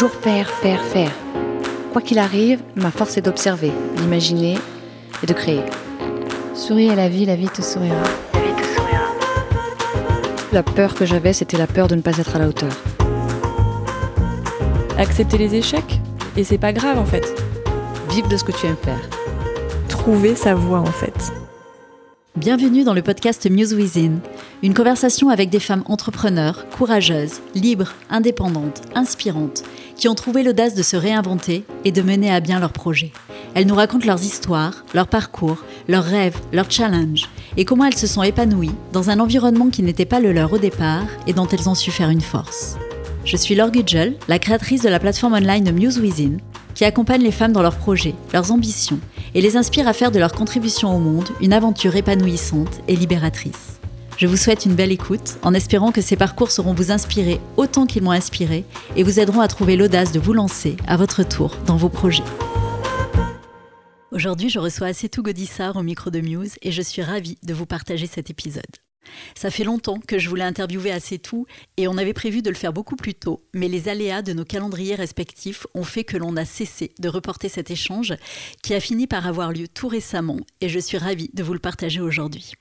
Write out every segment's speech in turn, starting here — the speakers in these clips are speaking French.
Toujours faire, faire, faire. Quoi qu'il arrive, ma force est d'observer, d'imaginer et de créer. Souris à la vie, la vie te sourira. La vie te sourira. La peur que j'avais, c'était la peur de ne pas être à la hauteur. Accepter les échecs. Et c'est pas grave en fait. Vivre de ce que tu aimes faire. Trouver sa voie en fait. Bienvenue dans le podcast Muse Within, une conversation avec des femmes entrepreneurs, courageuses, libres, indépendantes, inspirantes, qui ont trouvé l'audace de se réinventer et de mener à bien leurs projets. Elles nous racontent leurs histoires, leurs parcours, leurs rêves, leurs challenges, et comment elles se sont épanouies dans un environnement qui n'était pas le leur au départ et dont elles ont su faire une force. Je suis Laure Gudgel, la créatrice de la plateforme online Muse Within, qui accompagne les femmes dans leurs projets, leurs ambitions, et les inspire à faire de leur contribution au monde une aventure épanouissante et libératrice. Je vous souhaite une belle écoute, en espérant que ces parcours sauront vous inspirer autant qu'ils m'ont inspiré et vous aideront à trouver l'audace de vous lancer à votre tour dans vos projets. Aujourd'hui, je reçois Assetou Godissar au micro de Muse et je suis ravie de vous partager cet épisode. Ça fait longtemps que je voulais interviewer assez tout et on avait prévu de le faire beaucoup plus tôt, mais les aléas de nos calendriers respectifs ont fait que l'on a cessé de reporter cet échange qui a fini par avoir lieu tout récemment et je suis ravie de vous le partager aujourd'hui.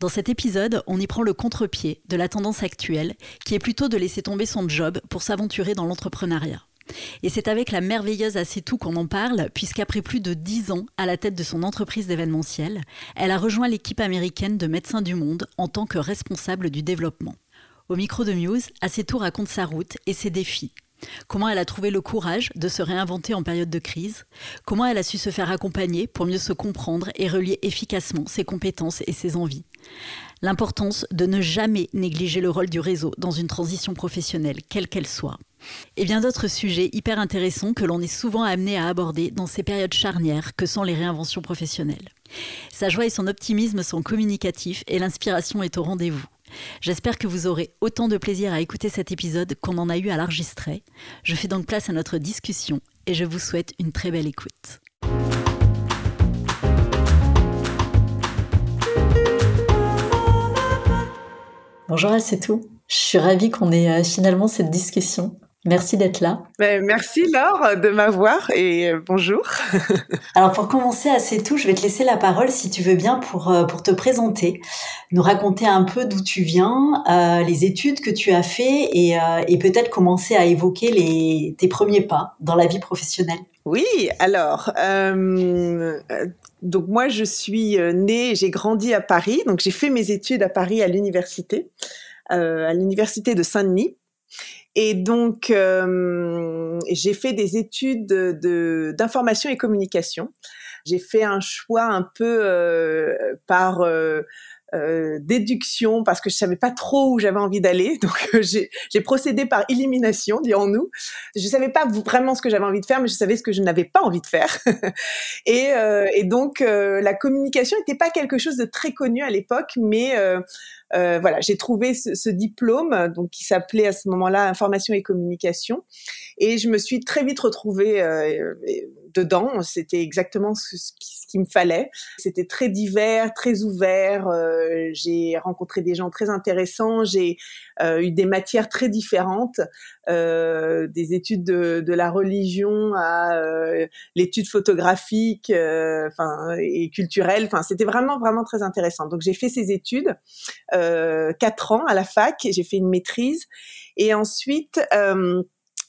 Dans cet épisode, on y prend le contre-pied de la tendance actuelle qui est plutôt de laisser tomber son job pour s'aventurer dans l'entrepreneuriat. Et c'est avec la merveilleuse tout qu'on en parle, puisqu'après plus de dix ans à la tête de son entreprise d'événementiel, elle a rejoint l'équipe américaine de Médecins du Monde en tant que responsable du développement. Au micro de Muse, Acetou raconte sa route et ses défis. Comment elle a trouvé le courage de se réinventer en période de crise, comment elle a su se faire accompagner pour mieux se comprendre et relier efficacement ses compétences et ses envies? L'importance de ne jamais négliger le rôle du réseau dans une transition professionnelle, quelle qu'elle soit et bien d'autres sujets hyper intéressants que l'on est souvent amené à aborder dans ces périodes charnières que sont les réinventions professionnelles. Sa joie et son optimisme sont communicatifs et l'inspiration est au rendez-vous. J'espère que vous aurez autant de plaisir à écouter cet épisode qu'on en a eu à l'enregistrer. Je fais donc place à notre discussion et je vous souhaite une très belle écoute. Bonjour c'est tout. Je suis ravie qu'on ait euh, finalement cette discussion. Merci d'être là. Ben, merci Laure de m'avoir et euh, bonjour. Alors pour commencer assez tout, je vais te laisser la parole si tu veux bien pour, euh, pour te présenter, nous raconter un peu d'où tu viens, euh, les études que tu as fait et, et peut-être commencer à évoquer les, tes premiers pas dans la vie professionnelle. Oui, alors donc moi je suis née, j'ai grandi à Paris, donc j'ai fait mes études à Paris à l'université, à l'université de Saint-Denis. Et donc, euh, j'ai fait des études d'information et communication. J'ai fait un choix un peu euh, par euh, déduction parce que je savais pas trop où j'avais envie d'aller. Donc j'ai procédé par élimination, dirons-nous. Je savais pas vraiment ce que j'avais envie de faire, mais je savais ce que je n'avais pas envie de faire. et, et, donc la communication n'était pas quelque chose de très connu à l'époque, mais voilà, j'ai trouvé ce, ce, diplôme, donc qui s'appelait à ce moment-là information et communication, et je me suis très vite retrouvée dedans. C'était exactement ce, qu'il me fallait. C'était très divers, très ouvert. Euh, j'ai rencontré des gens très intéressants. J'ai euh, eu des matières très différentes, euh, des études de, de, la religion à euh, l'étude photographique, euh, enfin et culturelle. Enfin, c'était vraiment vraiment très intéressant. Donc j'ai fait ces études quatre ans à la fac. J'ai fait une maîtrise et ensuite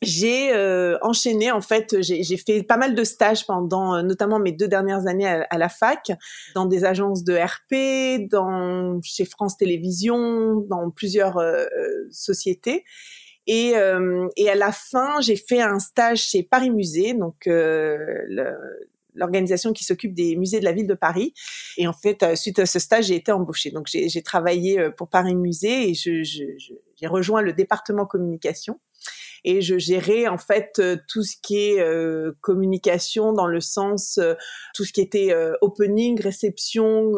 j'ai euh, enchaîné en fait j'ai fait pas mal de stages pendant euh, notamment mes deux dernières années à, la fac dans des agences de RP dans chez France Télévisions dans plusieurs euh, sociétés et, et à la fin j'ai fait un stage chez Paris Musée donc l'organisation qui s'occupe des musées de la ville de Paris. Et en fait, suite à ce stage, j'ai été embauchée. Donc, j'ai travaillé pour Paris Musée et j'ai je, je, rejoint le département communication et je gérais en fait euh, tout ce qui est euh, communication dans le sens euh, tout ce qui était opening, réception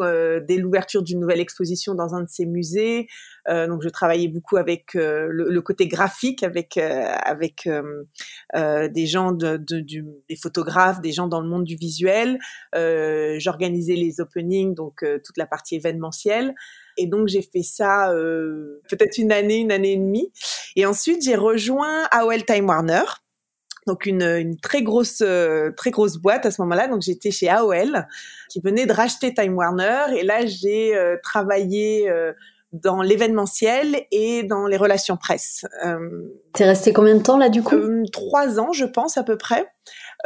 dès l'ouverture d'une nouvelle exposition dans un de ces musées. donc je travaillais beaucoup avec le, côté graphique, avec avec des gens de, de, du, des photographes, des gens dans le monde du visuel. J'organisais les openings, donc toute la partie événementielle. Et donc j'ai fait ça euh, peut-être une année, une année et demie. Et ensuite j'ai rejoint AOL Time Warner. donc une, une très grosse très grosse boîte à ce moment-là. Donc j'étais chez AOL qui venait de racheter Time Warner et là j'ai travaillé dans l'événementiel et dans les relations presse. Euh, T'es resté combien de temps là du coup? euh, Trois ans, je pense à peu près.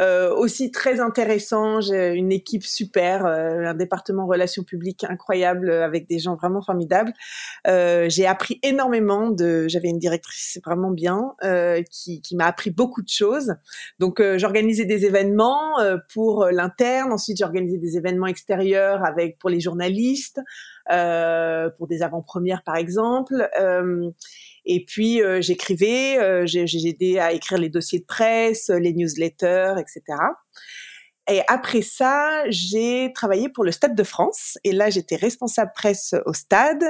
Euh, aussi très intéressant, j'ai une équipe super, euh, un département relations publiques incroyable avec des gens vraiment formidables. Euh, j'ai appris énormément de, j'avais une directrice vraiment bien euh, qui, qui m'a appris beaucoup de choses. Donc j'organisais des événements pour l'interne, ensuite j'organisais des événements extérieurs avec pour les journalistes, pour des avant-premières par exemple. Et puis euh, j'écrivais, euh, j'ai aidé à écrire les dossiers de presse, les newsletters, etc. Et après ça, j'ai travaillé pour le Stade de France. Et là, j'étais responsable presse au stade.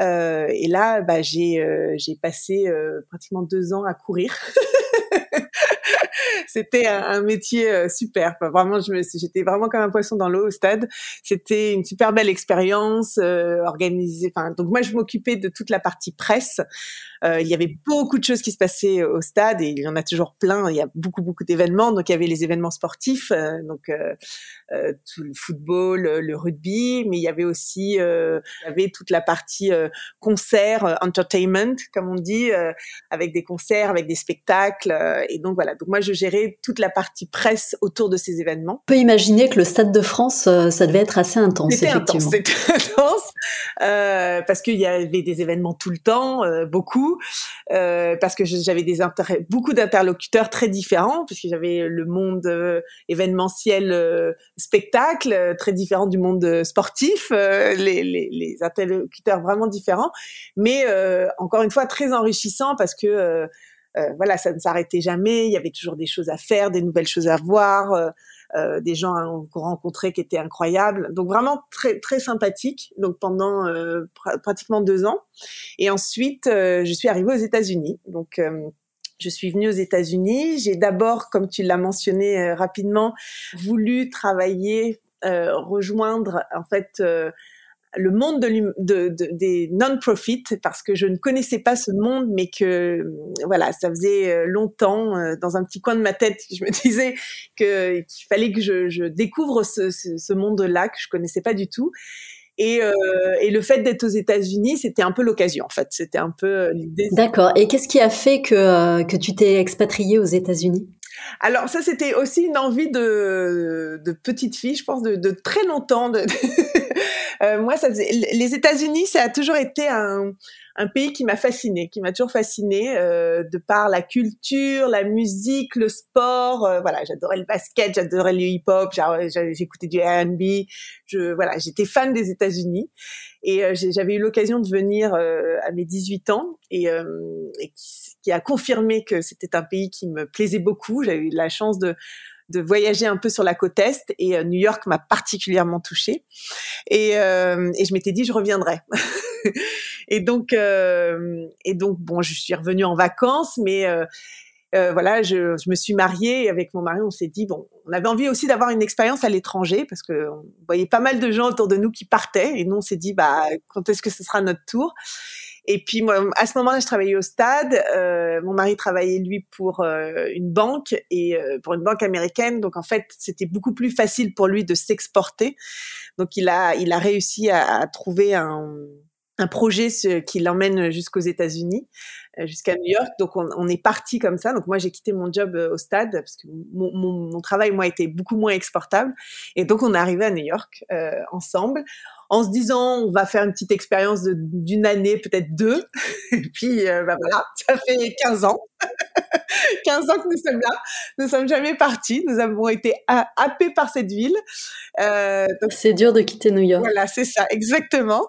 Euh, et là, bah, j'ai euh, passé pratiquement deux ans à courir. c'était un, métier euh, super. vraiment, je j'étais vraiment comme un poisson dans l'eau au stade. C'était une super belle expérience euh, organisée. Enfin, donc moi, je m'occupais de toute la partie presse. Euh, il y avait beaucoup de choses qui se passaient au stade et il y en a toujours plein. Il y a beaucoup beaucoup d'événements. Donc il y avait les événements sportifs, euh, donc euh, euh, tout le football, le rugby, mais il y avait aussi il y avait toute la partie concert, entertainment comme on dit, avec des concerts, avec des spectacles. et donc voilà. Donc moi je gérais toute la partie presse autour de ces événements. On peut imaginer que le Stade de France, ça devait être assez intense. C'était intense, c'était intense parce qu'il y avait des événements tout le temps, beaucoup. Euh, parce que j'avais beaucoup d'interlocuteurs très différents, puisque j'avais le monde euh, événementiel euh, spectacle très différent du monde sportif, les, les, les, interlocuteurs vraiment différents, mais encore une fois très enrichissant parce que voilà, ça ne s'arrêtait jamais, il y avait toujours des choses à faire, des nouvelles choses à voir. Euh, des gens qu'on rencontrait qui étaient incroyables. Donc vraiment très très sympathique. Donc pendant euh, pratiquement deux ans. Et ensuite, euh, je suis arrivée aux États-Unis. Donc je suis venue aux États-Unis. J'ai d'abord, comme tu l'as mentionné rapidement, voulu travailler, rejoindre en fait le monde de, des non-profit parce que je ne connaissais pas ce monde, mais que voilà, ça faisait euh, longtemps euh, dans un petit coin de ma tête, je me disais que qu'il fallait que je, découvre ce, monde-là que je connaissais pas du tout. Et, euh, et le fait d'être aux États-Unis, c'était un peu l'occasion en fait. C'était un peu l'idée. D'accord. Et qu'est-ce qui a fait que que tu t'es expatriée aux États-Unis? Alors ça, c'était aussi une envie de, de petite fille, je pense, de, de très longtemps. De, euh, moi, ça les États-Unis, ça a toujours été un, un pays qui m'a fasciné, qui m'a toujours fasciné euh, de par la culture, la musique, le sport. Euh, voilà, j'adorais le basket, j'adorais le hip-hop, j'écoutais du R&B. Je voilà, j'étais fan des États-Unis et euh, j'avais eu l'occasion de venir euh, à mes 18 ans et, et qui, qui, a confirmé que c'était un pays qui me plaisait beaucoup. J'avais eu la chance de de voyager un peu sur la côte est et New York m'a particulièrement touchée. Et, et je m'étais dit je reviendrai. Et donc, euh, et donc, bon, je suis revenue en vacances, mais euh, euh, voilà, je, je, me suis mariée avec mon mari, on s'est dit bon, on avait envie aussi d'avoir une expérience à l'étranger parce que on voyait pas mal de gens autour de nous qui partaient. Et nous on s'est dit bah quand est-ce que ce sera notre tour? Et puis moi, à ce moment-là, je travaillais au stade. Euh, mon mari travaillait lui pour euh, une banque et euh, pour une banque américaine, donc en fait c'était beaucoup plus facile pour lui de s'exporter. Donc il a il a réussi à, à trouver un un projet qui l'emmène jusqu'aux États-Unis, jusqu'à New York. Donc on, on est parti comme ça. Donc moi j'ai quitté mon job euh, au stade parce que mon, mon, mon, travail moi était beaucoup moins exportable. Et donc on est arrivé à New York euh, ensemble en se disant on va faire une petite expérience d'une année, peut-être deux. Et puis euh, bah voilà, ça fait 15 ans. 15 ans que nous sommes là. Nous sommes jamais partis. Nous avons été happés par cette ville. Euh, c'est dur de quitter New York. Voilà, c'est ça, exactement.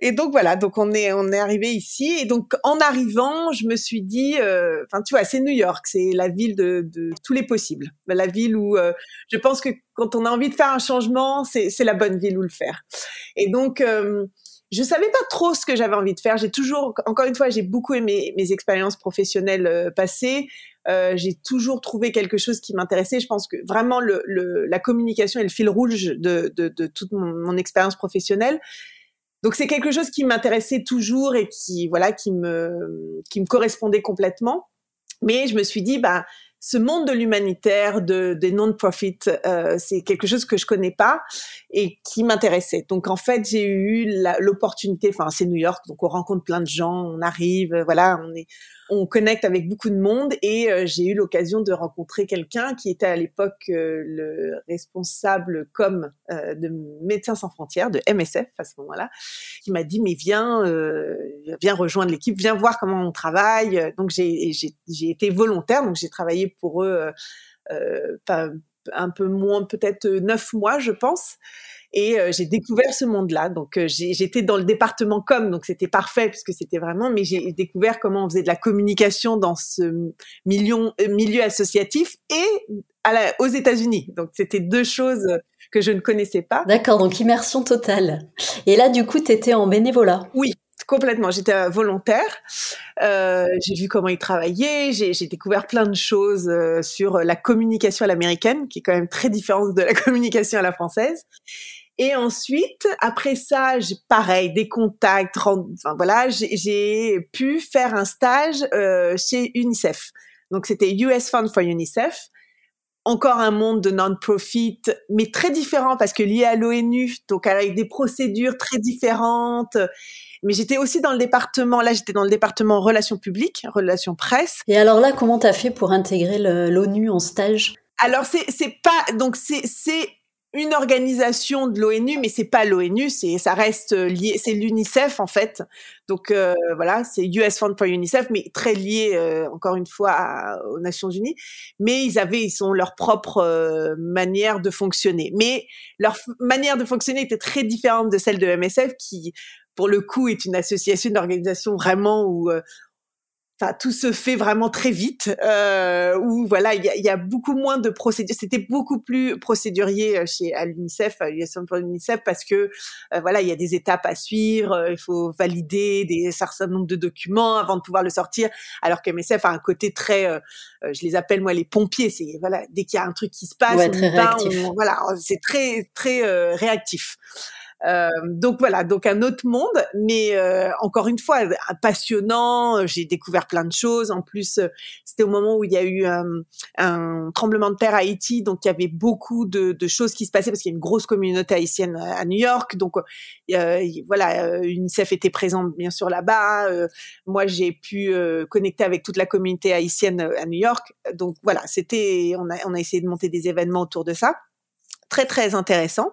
Et donc voilà, donc on est on est arrivé ici. Et donc en arrivant, je me suis dit, euh, enfin tu vois, c'est New York, c'est la ville de, tous les possibles. La ville où euh, je pense que quand on a envie de faire un changement, c'est la bonne ville où le faire. Et donc euh, je savais pas trop ce que j'avais envie de faire. J'ai toujours, encore une fois, j'ai beaucoup aimé mes expériences professionnelles euh, passées. J'ai toujours trouvé quelque chose qui m'intéressait. Je pense que vraiment la communication est le fil rouge de, toute mon expérience professionnelle. Donc c'est quelque chose qui m'intéressait toujours et qui voilà qui me qui me correspondait complètement. Mais je me suis dit bah ce monde de l'humanitaire, de, des non-profit, euh, c'est quelque chose que je connais pas et qui m'intéressait. Donc en fait, j'ai eu l'opportunité. Enfin, c'est New York, donc on rencontre plein de gens, on arrive, voilà, on est on connecte avec beaucoup de monde et euh, j'ai eu l'occasion de rencontrer quelqu'un qui était à l'époque euh, le responsable com euh, de Médecins sans frontières, de MSF à ce moment-là, qui m'a dit mais viens, viens rejoindre l'équipe, viens voir comment on travaille. Donc j'ai j'ai été volontaire, donc j'ai travaillé pour eux un peu moins, peut-être neuf mois, je pense et euh, j'ai découvert ce monde-là. Donc euh, j'étais dans le département com, donc c'était parfait puisque c'était vraiment. Mais j'ai découvert comment on faisait de la communication dans ce million, euh, milieu associatif et à la, aux États-Unis. Donc c'était deux choses que je ne connaissais pas. D'accord, donc immersion totale. Et là, du coup, tu étais en bénévolat. Oui, complètement. J'étais volontaire. Euh, j'ai vu comment ils travaillaient. J'ai découvert plein de choses sur la communication à l'américaine, qui est quand même très différente de la communication à la française. Et ensuite, après ça, j'ai pareil, des contacts. Enfin voilà, j'ai pu faire un stage euh, chez UNICEF. Donc c'était US Fund for UNICEF. Encore un monde de non-profit, mais très différent parce que lié à l'ONU, donc avec des procédures très différentes. Mais j'étais aussi dans le département, là j'étais dans le département relations publiques, relations presse. Et alors là, comment t'as fait pour intégrer l'ONU en stage? Alors c'est c'est pas donc c'est c'est une organisation de l'ONU, mais c'est pas l'ONU, c'est ça reste lié, c'est l'UNICEF en fait. Donc euh, voilà, c'est US Fund for UNICEF, mais très lié euh, encore une fois aux Nations Unies. Mais ils avaient, ils sont leur propre euh, manière de fonctionner. Mais leur manière de fonctionner était très différente de celle de MSF, qui pour le coup est une association, une organisation vraiment où Enfin, tout se fait vraiment très vite. Euh, où voilà, il y a, y a, beaucoup moins de procédures. C'était beaucoup plus procédurier euh, chez à l'UNICEF, à pour l'UNICEF, parce que euh, voilà, il y a des étapes à suivre. Euh, il faut valider des certain nombre de documents avant de pouvoir le sortir. Alors qu'MSF a un côté très, je les appelle moi les pompiers. C'est voilà, dès qu'il y a un truc qui se passe, on, voilà, c'est très très réactif. Euh, donc voilà, donc un autre monde, mais euh, encore une fois passionnant. J'ai découvert plein de choses. En plus, euh, c'était au moment où il y a eu un tremblement de terre à Haïti, donc il y avait beaucoup de, de choses qui se passaient parce qu'il y a une grosse communauté haïtienne à New York. Donc voilà, UNICEF était présente bien sûr là-bas. moi, j'ai pu connecter avec toute la communauté haïtienne à New York. Donc voilà, c'était on a on a essayé de monter des événements autour de ça très très intéressant.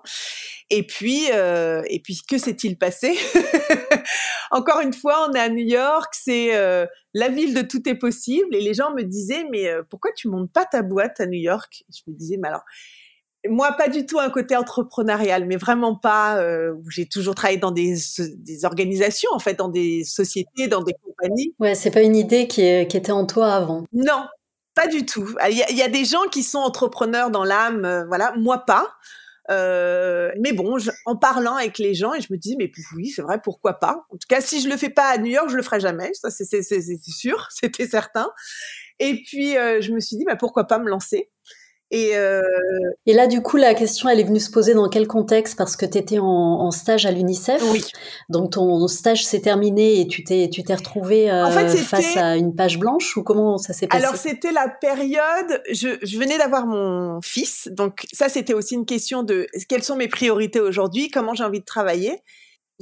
Et puis, euh, et puis que s'est-il passé? Encore une fois, on est à New York, c'est euh, la ville de tout est possible. Et les gens me disaient, mais euh, pourquoi tu montes pas ta boîte à New York? Je me disais, mais alors, moi, pas du tout un côté entrepreneurial, mais vraiment pas. Euh, j'ai toujours travaillé dans des, des organisations, en fait, dans des sociétés, dans des compagnies. Ouais, c'est pas une idée qui, qui était en toi avant. Non, pas du tout. Il y, a, il y a des gens qui sont entrepreneurs dans l'âme, euh, voilà, moi pas. Euh, mais bon, en parlant avec les gens, et je me dis, mais oui, c'est vrai, pourquoi pas? En tout cas, si je le fais pas à New York, je le ferai jamais. Ça, c'est sûr, c'était certain. Et puis, euh, je me suis dit, bah, pourquoi pas me lancer? Et, euh... et là, du coup, la question, elle est venue se poser dans quel contexte? Parce que tu étais en, en, stage à l'UNICEF. Oui. Donc, ton stage s'est terminé et tu t'es, tu t'es retrouvé euh, en fait, face à une page blanche ou comment ça s'est passé? Alors, c'était la période, je, je venais d'avoir mon fils. Donc, ça, c'était aussi une question de quelles sont mes priorités aujourd'hui, comment j'ai envie de travailler?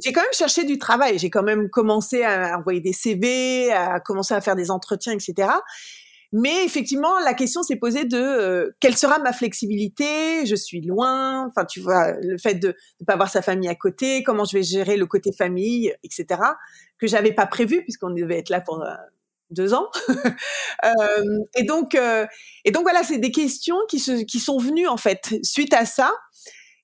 J'ai quand même cherché du travail. J'ai quand même commencé à envoyer des CV, à commencer à faire des entretiens, etc. Mais effectivement, la question s'est posée de euh, quelle sera ma flexibilité? Je suis loin. Enfin, tu vois, le fait de ne pas avoir sa famille à côté, comment je vais gérer le côté famille, etc. Que j'avais pas prévu puisqu'on devait être là pour deux ans. euh, et donc, euh, et donc voilà, c'est des questions qui, se, qui sont venues en fait suite à ça.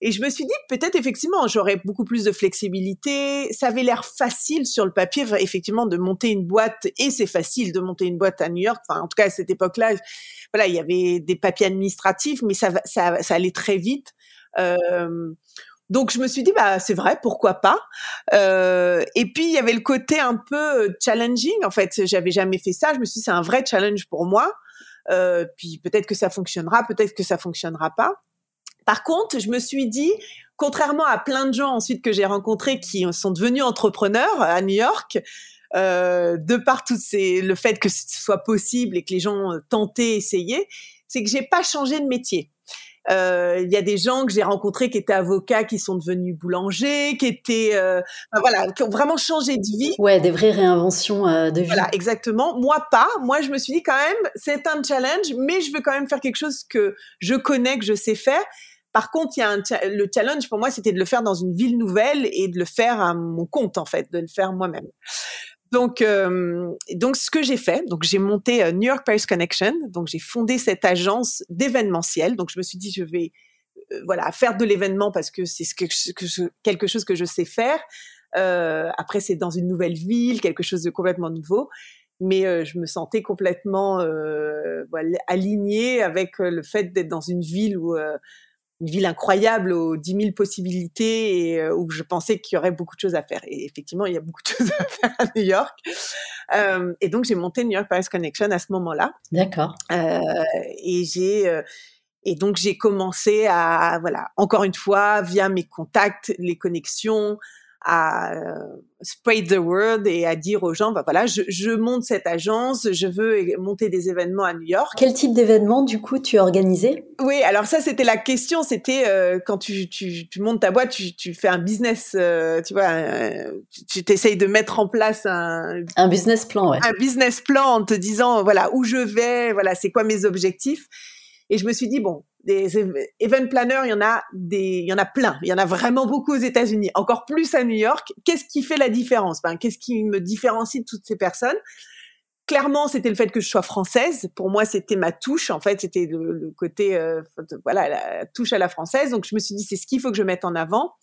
Et je me suis dit, peut-être effectivement, j'aurais beaucoup plus de flexibilité. Ça avait l'air facile sur le papier, effectivement, de monter une boîte. Et c'est facile de monter une boîte à New York. Enfin, en tout cas, à cette époque-là, voilà, il y avait des papiers administratifs, mais ça, ça, ça allait très vite. Euh, donc je me suis dit bah c'est vrai pourquoi pas? Euh, et puis il y avait le côté un peu challenging en fait j'avais jamais fait ça je me suis dit c'est un vrai challenge pour moi euh, puis peut-être que ça fonctionnera peut-être que ça fonctionnera pas par contre, je me suis dit, contrairement à plein de gens ensuite que j'ai rencontrés qui sont devenus entrepreneurs à New York, euh, de par tout ces, le fait que ce soit possible et que les gens euh, tentaient, essayaient, c'est que j'ai pas changé de métier. Euh, il y a des gens que j'ai rencontrés qui étaient avocats, qui sont devenus boulangers, qui étaient, euh, voilà, qui ont vraiment changé de vie. Ouais, des vraies réinventions euh, de vie. Voilà, exactement. Moi, pas. Moi, je me suis dit quand même, c'est un challenge, mais je veux quand même faire quelque chose que je connais, que je sais faire. Par contre, il y a le challenge pour moi, c'était de le faire dans une ville nouvelle et de le faire à mon compte, en fait, de le faire moi-même. Donc, euh, donc ce que j'ai fait, donc j'ai monté euh, New York Paris Connection, donc j'ai fondé cette agence d'événementiel. Donc je me suis dit je vais euh, voilà faire de l'événement parce que c'est quelque chose que je sais faire. Après c'est dans une nouvelle ville, quelque chose de complètement nouveau, mais je me sentais complètement alignée avec le fait d'être dans une ville où une ville incroyable aux 10 000 possibilités et euh, où je pensais qu'il y aurait beaucoup de choses à faire. Et effectivement, il y a beaucoup de choses à faire à New York. Euh, et donc, j'ai monté New York Paris Connection à ce moment-là. D'accord. Euh, et j'ai et donc j'ai commencé à voilà encore une fois via mes contacts, les connexions, à euh, spread the word et à dire aux gens, bah voilà, je, je, monte cette agence, je veux monter des événements à New York. Quel type d'événement, du coup, tu as organisé Oui, alors ça, c'était la question. C'était euh, quand tu, tu, tu, montes ta boîte, tu, tu fais un business, euh, tu vois, euh, tu t'essayes de mettre en place un... Un business plan, ouais. Un business plan en te disant, voilà, où je vais, voilà, c'est quoi mes objectifs? Et je me suis dit, bon, des event planners, il y en a des, il y en a plein. Il y en a vraiment beaucoup aux États-Unis, encore plus à New York. Qu'est-ce qui fait la différence? Ben, Qu'est-ce qui me différencie de toutes ces personnes? Clairement, c'était le fait que je sois française. Pour moi, c'était ma touche. En fait, c'était le, côté, euh, voilà, la touche à la française. Donc, je me suis dit, c'est ce qu'il faut que je mette en avant.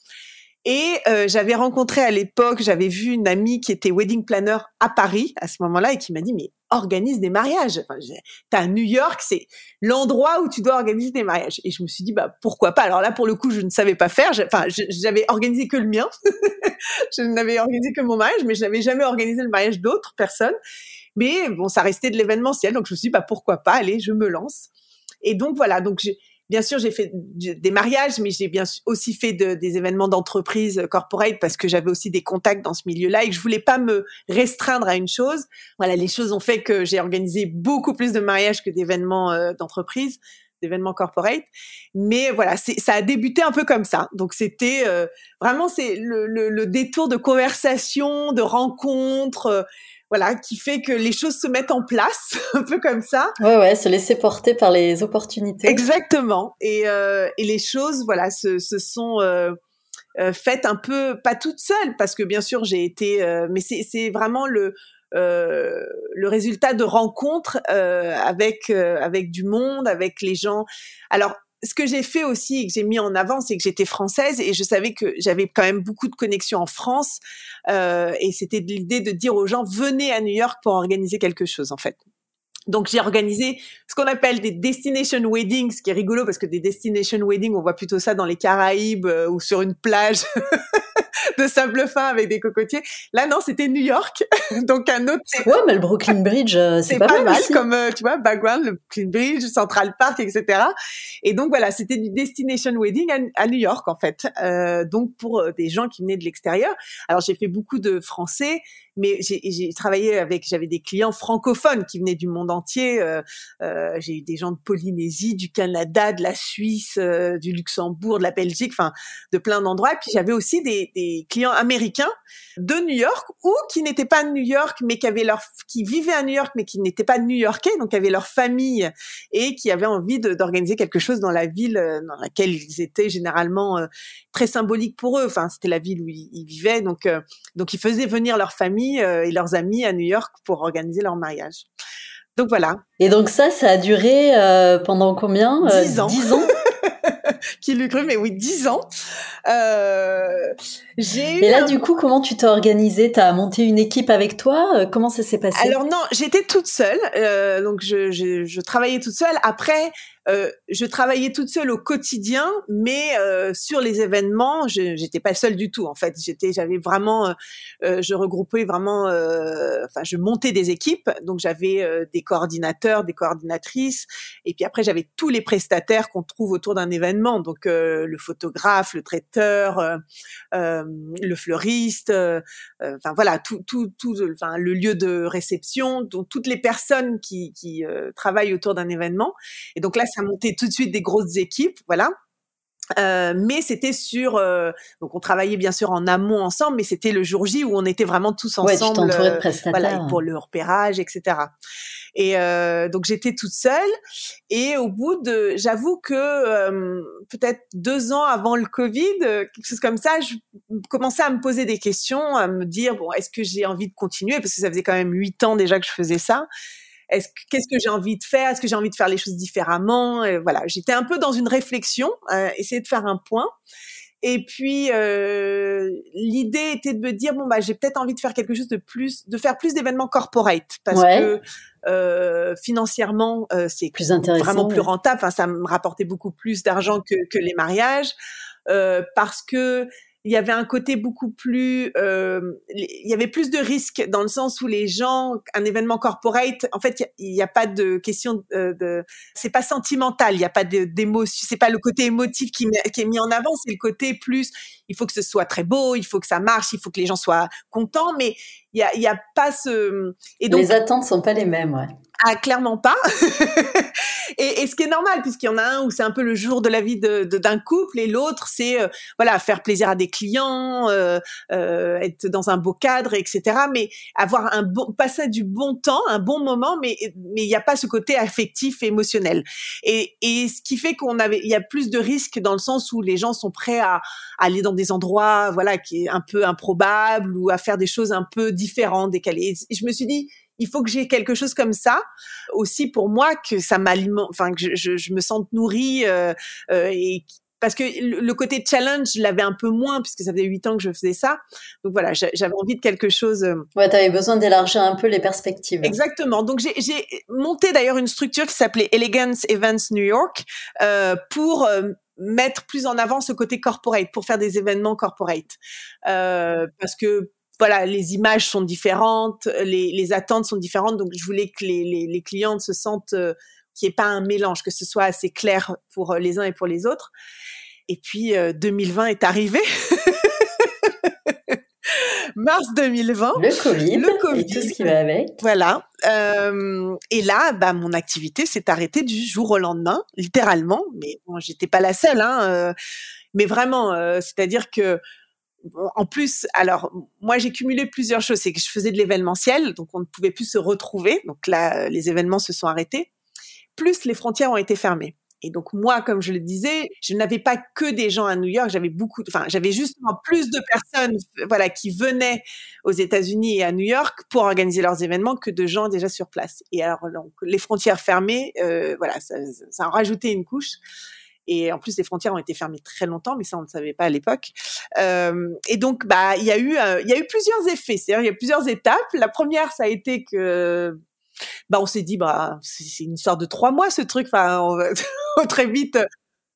Et euh, j'avais rencontré à l'époque, j'avais vu une amie qui était wedding planner à Paris à ce moment-là et qui m'a dit mais organise des mariages. Enfin, T'as New York, c'est l'endroit où tu dois organiser des mariages. Et je me suis dit bah pourquoi pas? Alors là pour le coup je ne savais pas faire. Enfin j'avais organisé que le mien. je n'avais organisé que mon mariage, mais je n'avais jamais organisé le mariage d'autres personnes. Mais bon ça restait de l'événementiel, donc je me suis dit bah pourquoi pas? Allez je me lance. Et donc voilà donc j'ai bien sûr, j'ai fait des mariages, mais j'ai bien aussi fait de, des événements d'entreprise euh, corporate parce que j'avais aussi des contacts dans ce milieu-là et que je voulais pas me restreindre à une chose. Voilà, les choses ont fait que j'ai organisé beaucoup plus de mariages que d'événements euh, d'entreprise d'événements corporate. Mais voilà, ça a débuté un peu comme ça. Donc c'était euh, vraiment c'est le, le, le, détour de conversation, de rencontres, euh, voilà, qui fait que les choses se mettent en place, un peu comme ça. Ouais, ouais, se laisser porter par les opportunités. Exactement. Et, euh, et les choses, voilà, se, se sont euh, euh, faites un peu, pas toutes seules, parce que bien sûr j'ai été, mais c'est vraiment le euh, le résultat de rencontres euh, avec avec du monde, avec les gens. Alors ce que j'ai fait aussi et que j'ai mis en avant, c'est que j'étais française et je savais que j'avais quand même beaucoup de connexions en France. Euh, et c'était l'idée de dire aux gens, venez à New York pour organiser quelque chose, en fait. Donc j'ai organisé ce qu'on appelle des destination weddings, ce qui est rigolo parce que des destination weddings, on voit plutôt ça dans les Caraïbes euh, ou sur une plage de sable fin avec des cocotiers. Là non, c'était New York, donc un autre. Ouais, mais le Brooklyn Bridge, euh, c'est pas, pas, mal, comme euh, tu vois background, le Brooklyn Bridge, Central Park, etc. Et donc voilà, c'était du destination wedding à, à, New York en fait. Euh, donc pour des gens qui venaient de l'extérieur. Alors j'ai fait beaucoup de Français, mais j'ai travaillé avec, j'avais des clients francophones qui venaient du monde entier. Euh, euh, j'ai eu des gens de Polynésie, du Canada, de la Suisse, euh, du Luxembourg, de la Belgique, enfin de plein d'endroits. Puis j'avais aussi des, clients américains de New York ou qui n'étaient pas de New York, mais qui avaient leur, qui vivaient à New York, mais qui n'étaient pas new-yorkais, donc qui avaient leur famille et qui avaient envie d'organiser quelque chose dans la ville dans laquelle ils étaient généralement très symbolique pour eux. Enfin, c'était la ville où ils, ils vivaient, donc donc ils faisaient venir leur famille et leurs amis à New York pour organiser leur mariage. Donc voilà. Et donc ça, ça a duré euh, pendant combien euh, Dix ans. Dix ans Qui l'eût cru, mais oui, dix ans. Euh, j'ai Et là, un... du coup, comment tu t'es organisée? T'as monté une équipe avec toi? Euh, Comment ça s'est passé? Alors non, j'étais toute seule, euh, donc je, je, je, travaillais toute seule. Après, euh, je travaillais toute seule au quotidien, mais euh, sur les événements, je j'étais pas seule du tout. En fait, j'étais, j'avais vraiment, euh, euh je regroupais vraiment, euh, enfin, je montais des équipes. Donc j'avais des coordinateurs, des coordinatrices, et puis après j'avais tous les prestataires qu'on trouve autour d'un événement. Donc le photographe, le traiteur, le fleuriste, enfin voilà, tout, tout, tout, enfin le lieu de réception, donc toutes les personnes qui, qui travaillent autour d'un événement. Et donc là, ça montait tout de suite des grosses équipes, voilà. Euh, mais c'était sur euh, donc on travaillait bien sûr en amont ensemble mais c'était le jour J où on était vraiment tous ensemble euh, voilà, pour le repérage etc et donc j'étais toute seule et au bout de j'avoue que peut-être deux ans avant le Covid quelque chose comme ça je commençais à me poser des questions à me dire bon est-ce que j'ai envie de continuer? Parce que ça faisait quand même huit ans déjà que je faisais ça qu'est-ce que j'ai envie de faire? Est-ce que j'ai envie de faire les choses différemment? Voilà, j'étais un peu dans une réflexion, euh, essayer de faire un point. Et puis euh, l'idée était de me dire bon bah j'ai peut-être envie de faire quelque chose de plus, de faire plus d'événements corporate parce que euh, financièrement euh, c'est vraiment plus rentable. Enfin ça me rapportait beaucoup plus d'argent que, que les mariages parce que il y avait un côté beaucoup plus, euh, il y avait plus de risques dans le sens où les gens, un événement corporate, en fait, il n'y a, pas de question de, de c'est pas sentimental, il n'y a pas d'émotion, c'est pas le côté émotif qui, est mis en avant, c'est le côté plus, il faut que ce soit très beau, il faut que ça marche, il faut que les gens soient contents, mais il y a, y a pas ce, et donc les attentes sont pas les mêmes, ouais. Ah, clairement pas. et, et, ce qui est normal, puisqu'il y en a un où c'est un peu le jour de la vie d'un de, d'un couple, et l'autre c'est euh, voilà faire plaisir à des clients, euh, euh, être dans un beau cadre, etc. Mais avoir un bon passer du bon temps, un bon moment, mais mais il n'y a pas ce côté affectif, émotionnel. Et, et ce qui fait qu'on avait, il y a plus de risques dans le sens où les gens sont prêts à, à aller dans des endroits, voilà, qui est un peu improbable ou à faire des choses un peu différentes, décalées. Et je me suis dit il faut que j'ai quelque chose comme ça aussi pour moi que ça m'alimente, enfin que je, je, me sente nourrie euh, euh, et parce que le côté challenge, je l'avais un peu moins puisque ça faisait huit ans que je faisais ça. Donc voilà, j'avais envie de quelque chose. Euh, ouais, tu avais besoin d'élargir un peu les perspectives. Exactement. Donc j'ai monté d'ailleurs une structure qui s'appelait Elegance Events New York euh, pour euh, mettre plus en avant ce côté corporate, pour faire des événements corporate. Euh, parce que voilà, les images sont différentes, les, les, attentes sont différentes, donc je voulais que les, les, les clientes se sentent euh, qu'il n'y ait pas un mélange, que ce soit assez clair pour euh, les uns et pour les autres. Et puis 2020 euh, est arrivé. Mars 2020. Le Covid. Le Covid. Et tout ce qui va avec. Voilà. Euh, et là, bah, mon activité s'est arrêtée du jour au lendemain, littéralement. Mais bon, j'étais pas la seule, hein. Mais vraiment, c'est-à-dire que en plus, alors moi j'ai cumulé plusieurs choses. C'est que je faisais de l'événementiel, donc on ne pouvait plus se retrouver. Donc là, les événements se sont arrêtés. Plus les frontières ont été fermées. Et donc moi, comme je le disais, je n'avais pas que des gens à New York, j'avais beaucoup, enfin j'avais justement plus de personnes, voilà, qui venaient aux États-Unis et à New York pour organiser leurs événements que de gens déjà sur place. Et alors les frontières fermées, euh, voilà, ça, ça a rajouté une couche. Et en plus, les frontières ont été fermées très longtemps, mais ça, on ne savait pas à l'époque. Euh, et donc, bah, il y a eu, euh, il y a eu plusieurs effets. C'est-à-dire, il y a plusieurs étapes. La première, ça a été que, bah, on s'est dit, bah, c'est une histoire de trois mois, ce truc. Enfin, on va très vite.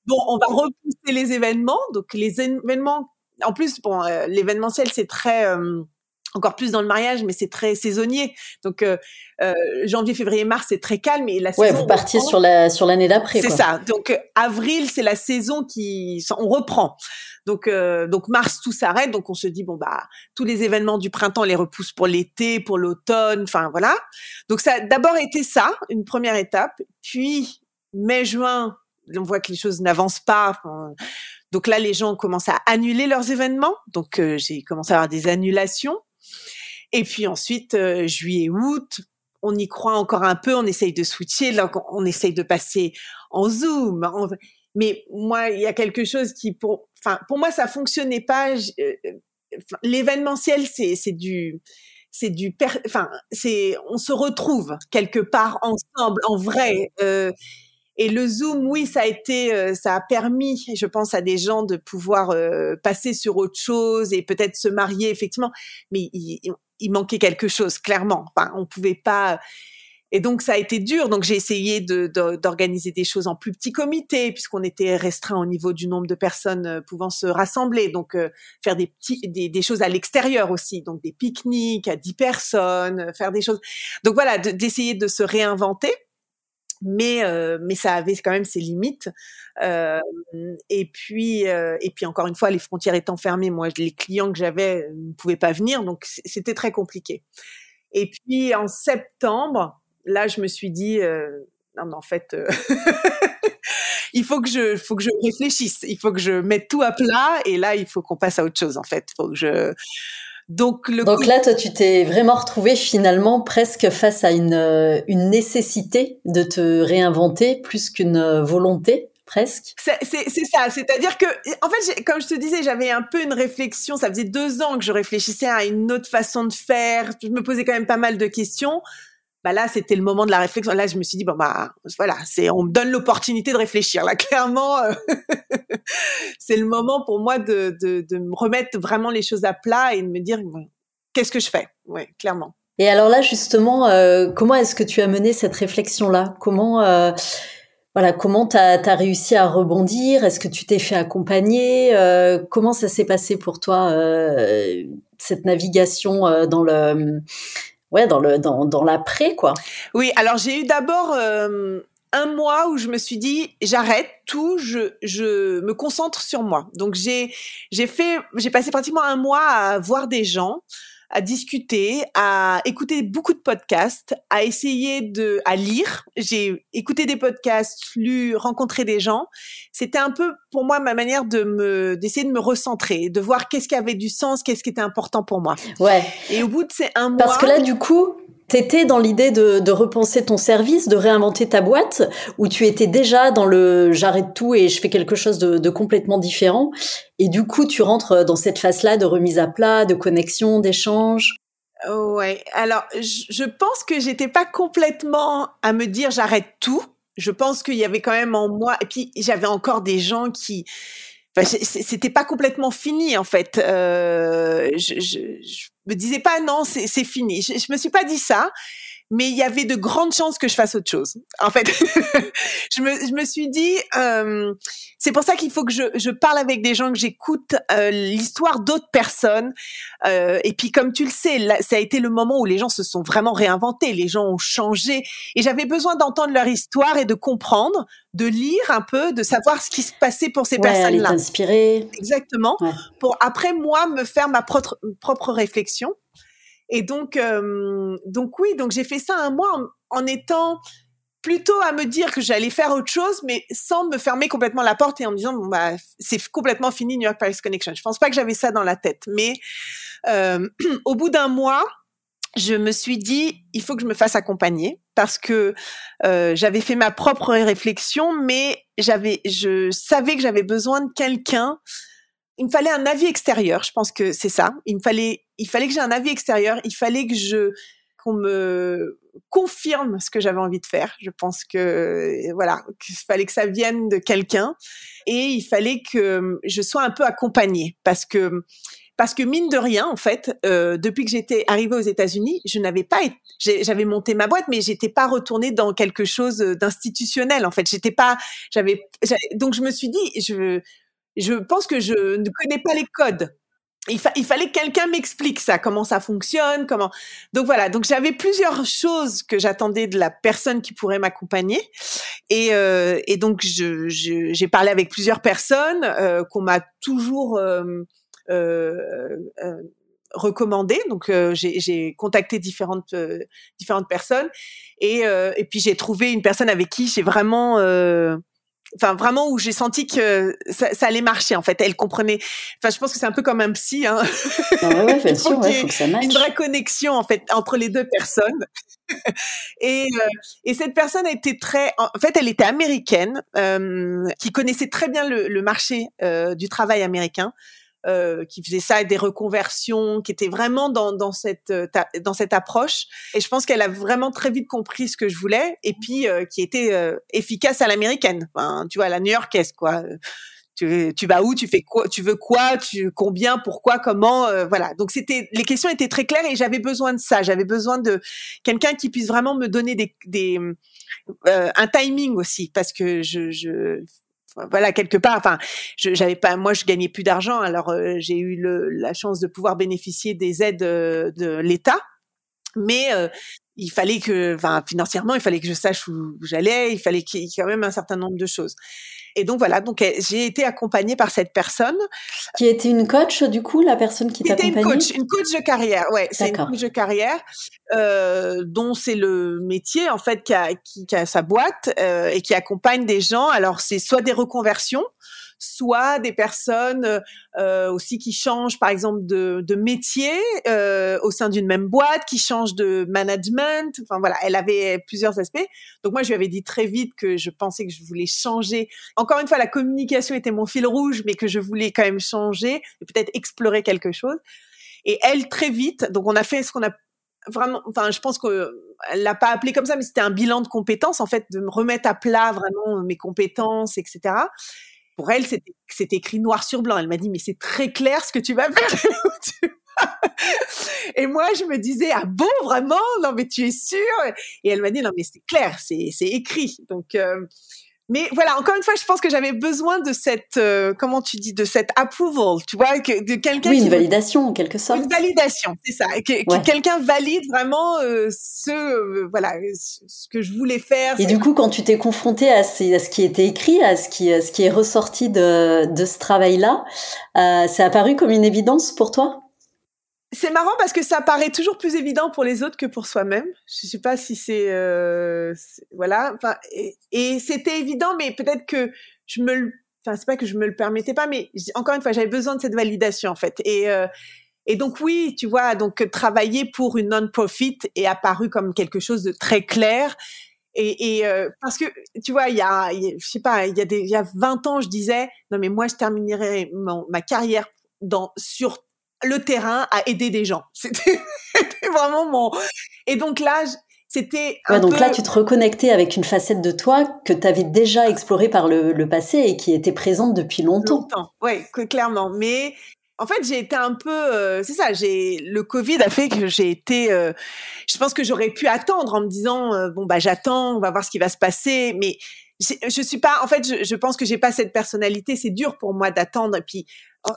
Bon, on va repousser les événements. Donc, les événements. En plus, bon, euh, l'événementiel, c'est très euh, encore plus dans le mariage, mais c'est très saisonnier. Donc euh, euh, janvier, février, mars, c'est très calme. Et la ouais, vous partiez sur la sur l'année d'après. C'est ça. Donc euh, avril, c'est la saison qui on reprend. Donc donc mars, tout s'arrête. Donc on se dit bon bah tous les événements du printemps, on les repousse pour l'été, pour l'automne. Enfin voilà. Donc ça a d'abord été ça, une première étape. Puis mai, juin, on voit que les choses n'avancent pas. Donc là, les gens commencent à annuler leurs événements. Donc j'ai commencé à avoir des annulations. Et puis ensuite, euh, juillet, août, on y croit encore un peu, on essaye de switcher, on essaye de passer en Zoom. Mais moi, il y a quelque chose qui, pour, enfin, pour moi, ça fonctionnait pas. Euh, l'événementiel, c'est, c'est du, c'est du, enfin, c'est, on se retrouve quelque part ensemble, en vrai. Euh, et le Zoom, oui, ça a été, euh, ça a permis, je pense, à des gens de pouvoir euh, passer sur autre chose et peut-être se marier, effectivement. Mais il, manquait quelque chose, clairement. Enfin, on pouvait pas. et donc ça a été dur. Donc j'ai essayé d'organiser des choses en plus petits comités puisqu'on était restreint au niveau du nombre de personnes euh, pouvant se rassembler. Donc euh, faire des petits des, choses à l'extérieur aussi, donc des pique-niques à 10 personnes, euh, faire des choses. Donc voilà, d'essayer de, se réinventer. Mais mais ça avait quand même ses limites. et puis et puis encore une fois, les frontières étant fermées, moi les clients que j'avais ne pouvaient pas venir, donc c'était très compliqué. Et puis en septembre, là, je me suis dit, euh, non, mais en fait, euh, il faut que je, faut que je réfléchisse, il faut que je mette tout à plat, et là, il faut qu'on passe à autre chose, en fait. Faut que je. Donc, le Donc là, toi, tu t'es vraiment retrouvé finalement presque face à une, euh, une nécessité de te réinventer plus qu'une volonté presque. C'est ça, c'est-à-dire que, en fait, comme je te disais, j'avais un peu une réflexion, ça faisait deux ans que je réfléchissais à une autre façon de faire, je me posais quand même pas mal de questions. Bah là, c'était le moment de la réflexion. Là, je me suis dit, bon, bah, voilà, c'est, on me donne l'opportunité de réfléchir. Là, clairement, euh, c'est le moment pour moi de, de, de, me remettre vraiment les choses à plat et de me dire, qu'est-ce que je fais? Oui, clairement. Et alors là, justement, euh, comment est-ce que tu as mené cette réflexion-là? Comment, euh, voilà, comment tu as, réussi à rebondir? Est-ce que tu t'es fait accompagner? Comment ça s'est passé pour toi, cette navigation dans le ouais, dans le dans, dans l'après quoi. Oui, alors j'ai eu d'abord euh, un mois où je me suis dit j'arrête tout, je je me concentre sur moi. Donc j'ai j'ai fait j'ai passé pratiquement un mois à voir des gens à discuter, à écouter beaucoup de podcasts, à essayer de, à lire. J'ai écouté des podcasts, lu, rencontré des gens. C'était un peu pour moi ma manière de me, d'essayer de me recentrer, de voir qu'est-ce qui avait du sens, qu'est-ce qui était important pour moi. Ouais. Et au bout de ces un mois. Parce que là, du coup, T'étais dans l'idée de, repenser ton service, de réinventer ta boîte, ou tu étais déjà dans le j'arrête tout et je fais quelque chose de, de, complètement différent? Et du coup, tu rentres dans cette phase-là de remise à plat, de connexion, d'échange? Ouais. Alors, je pense que j'étais pas complètement à me dire j'arrête tout. Je pense qu'il y avait quand même en moi, et puis j'avais encore des gens qui, c'était pas complètement fini en fait. Euh, je, je, me disais pas non, c'est fini. Je, je me suis pas dit ça, mais il y avait de grandes chances que je fasse autre chose. En fait, je, me, je me suis dit, euh, c'est pour ça qu'il faut que je, je parle avec des gens, que j'écoute euh, l'histoire d'autres personnes. Euh, et puis, comme tu le sais, là, ça a été le moment où les gens se sont vraiment réinventés, les gens ont changé. Et j'avais besoin d'entendre leur histoire et de comprendre, de lire un peu, de savoir ce qui se passait pour ces personnes-là. Inspirer. Exactement. Pour après moi me faire ma propre, propre réflexion. Et donc, euh, donc oui, donc j'ai fait ça un mois en, étant plutôt à me dire que j'allais faire autre chose, mais sans me fermer complètement la porte et en me disant bah c'est complètement fini New York Paris Connection. Je pense pas que j'avais ça dans la tête, mais euh, au bout d'un mois, je me suis dit il faut que je me fasse accompagner parce que euh, j'avais fait ma propre réflexion, mais j'avais je savais que j'avais besoin de quelqu'un il me fallait un avis extérieur. Je pense que c'est ça. Il me fallait, il fallait que j'ai un avis extérieur. Il fallait que je, qu'on me confirme ce que j'avais envie de faire. Je pense que, voilà, qu'il fallait que ça vienne de quelqu'un et il fallait que je sois un peu accompagnée parce que, parce que mine de rien, en fait, euh, depuis que j'étais arrivée aux États-Unis, je n'avais pas, j'avais monté ma boîte, mais j'étais pas retournée dans quelque chose d'institutionnel. En fait, j'étais pas, j'avais, donc je me suis dit, je je pense que je ne connais pas les codes. Il, fallait que quelqu'un m'explique ça, comment ça fonctionne, comment. Donc voilà, donc j'avais plusieurs choses que j'attendais de la personne qui pourrait m'accompagner, et, euh, donc j'ai parlé avec plusieurs personnes euh, qu'on m'a toujours euh, recommandé. Donc j'ai contacté différentes différentes personnes, et puis j'ai trouvé une personne avec qui j'ai vraiment enfin vraiment où j'ai senti que ça, ça, allait marcher en fait. Elle comprenait. Enfin je pense que c'est un peu comme un psy hein. Ah ouais, bien sûr, ouais, faut que ça marche. une vraie connexion en fait entre les deux personnes. Et euh, et cette personne a été très en fait elle était américaine euh, qui connaissait très bien le, le marché euh, du travail américain euh, qui faisait ça, des reconversions, qui était vraiment dans, cette euh, dans cette approche. Et je pense qu'elle a vraiment très vite compris ce que je voulais, et puis euh, qui était efficace à l'américaine. Tu vois, à la new-yorkaise, quoi tu, vas où, tu fais quoi, tu veux quoi, tu combien, pourquoi, comment, voilà. Donc c'était les questions étaient très claires et j'avais besoin de ça. J'avais besoin de quelqu'un qui puisse vraiment me donner des, des un timing aussi parce que je voilà quelque part enfin j'avais pas moi je gagnais plus d'argent alors euh, j'ai eu le, la chance de pouvoir bénéficier des aides de l'État mais il fallait que, enfin, financièrement, il fallait que je sache où j'allais, il fallait qu'il y ait quand même un certain nombre de choses. Et donc voilà, donc j'ai été accompagnée par cette personne. Qui était une coach, du coup, la personne qui t'accompagnait une coach, une coach de carrière, ouais, c'est une coach de carrière, euh, dont c'est le métier, en fait, qui a, qui, qui a sa boîte euh, et qui accompagne des gens. Alors, c'est soit des reconversions, soit des personnes euh, aussi qui changent par exemple de, de métier euh, au sein d'une même boîte, qui changent de management. Enfin voilà, elle avait plusieurs aspects. Donc moi je lui avais dit très vite que je pensais que je voulais changer. Encore une fois, la communication était mon fil rouge, mais que je voulais quand même changer et peut-être explorer quelque chose. Et elle très vite, donc on a fait ce qu'on a vraiment, enfin, je pense qu'elle l'a pas appelé comme ça, mais c'était un bilan de compétences, en fait, de me remettre à plat vraiment mes compétences, etc pour elle, c'était écrit noir sur blanc. Elle m'a dit, mais c'est très clair ce que tu vas faire. et moi, je me disais, ah bon, vraiment? Non, mais tu es sûre? Et elle m'a dit, non, mais c'est clair, c'est écrit. Donc, euh, mais voilà, encore une fois, je pense que j'avais besoin de cette, euh, comment tu dis, de cette approval, tu vois, que, de quelqu'un. Oui, une validation en quelque sorte. Une validation, c'est ça. Que, quelqu'un valide vraiment euh, ce, euh, voilà, ce que je voulais faire. Et du coup, quand tu t'es confronté à, ce qui était écrit, à ce qui, ce qui est ressorti de, de ce travail-là, ça a paru comme une évidence pour toi? C'est marrant parce que ça paraît toujours plus évident pour les autres que pour soi-même. Je sais pas si c'est euh, voilà. Enfin, et, c'était évident, mais peut-être que je me le, enfin c'est pas que je me le permettais pas, mais encore une fois, j'avais besoin de cette validation en fait. Et euh, et donc oui, tu vois, donc travailler pour une non-profit est apparu comme quelque chose de très clair. Et, euh, parce que tu vois, il y a, je sais pas, il y a des, il y a 20 ans, je disais non mais moi je terminerai ma carrière dans sur le terrain à aider des gens. C'était vraiment mon. Et donc là, c'était. Ouais, donc là, tu te reconnectais avec une facette de toi que tu avais déjà explorée par le, passé et qui était présente depuis longtemps. Longtemps, oui, clairement. Mais en fait, j'ai été un peu, euh, c'est ça. J'ai le Covid a fait que j'ai été. Euh, je pense que j'aurais pu attendre en me disant euh, bon bah j'attends, on va voir ce qui va se passer. Mais je suis pas. En fait, je, je pense que j'ai pas cette personnalité. C'est dur pour moi d'attendre. Et puis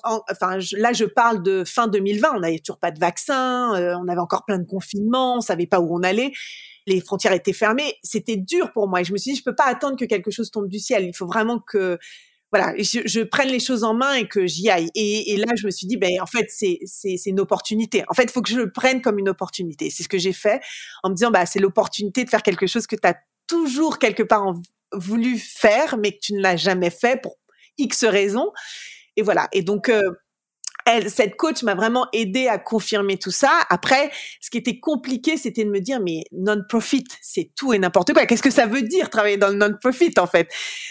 enfin là je parle de fin 2020, on n'avait toujours pas de vaccin, euh, on avait encore plein de confinements, on savait pas où on allait, les frontières étaient fermées, c'était dur pour moi et je me suis dit je peux pas attendre que quelque chose tombe du ciel, il faut vraiment que voilà, je, prenne les choses en main et que j'y aille. Et, là, je me suis dit, ben en fait, c'est une opportunité. En fait, il faut que je le prenne comme une opportunité. C'est ce que j'ai fait en me disant, bah c'est l'opportunité de faire quelque chose que tu as toujours quelque part voulu faire, mais que tu ne l'as jamais fait pour X raisons. Et voilà. Et donc, euh, cette coach m'a vraiment aidé à confirmer tout ça. Après, ce qui était compliqué, c'était de me dire, mais non-profit, c'est tout et n'importe quoi. Qu'est-ce que ça veut dire travailler dans le non-profit, en fait?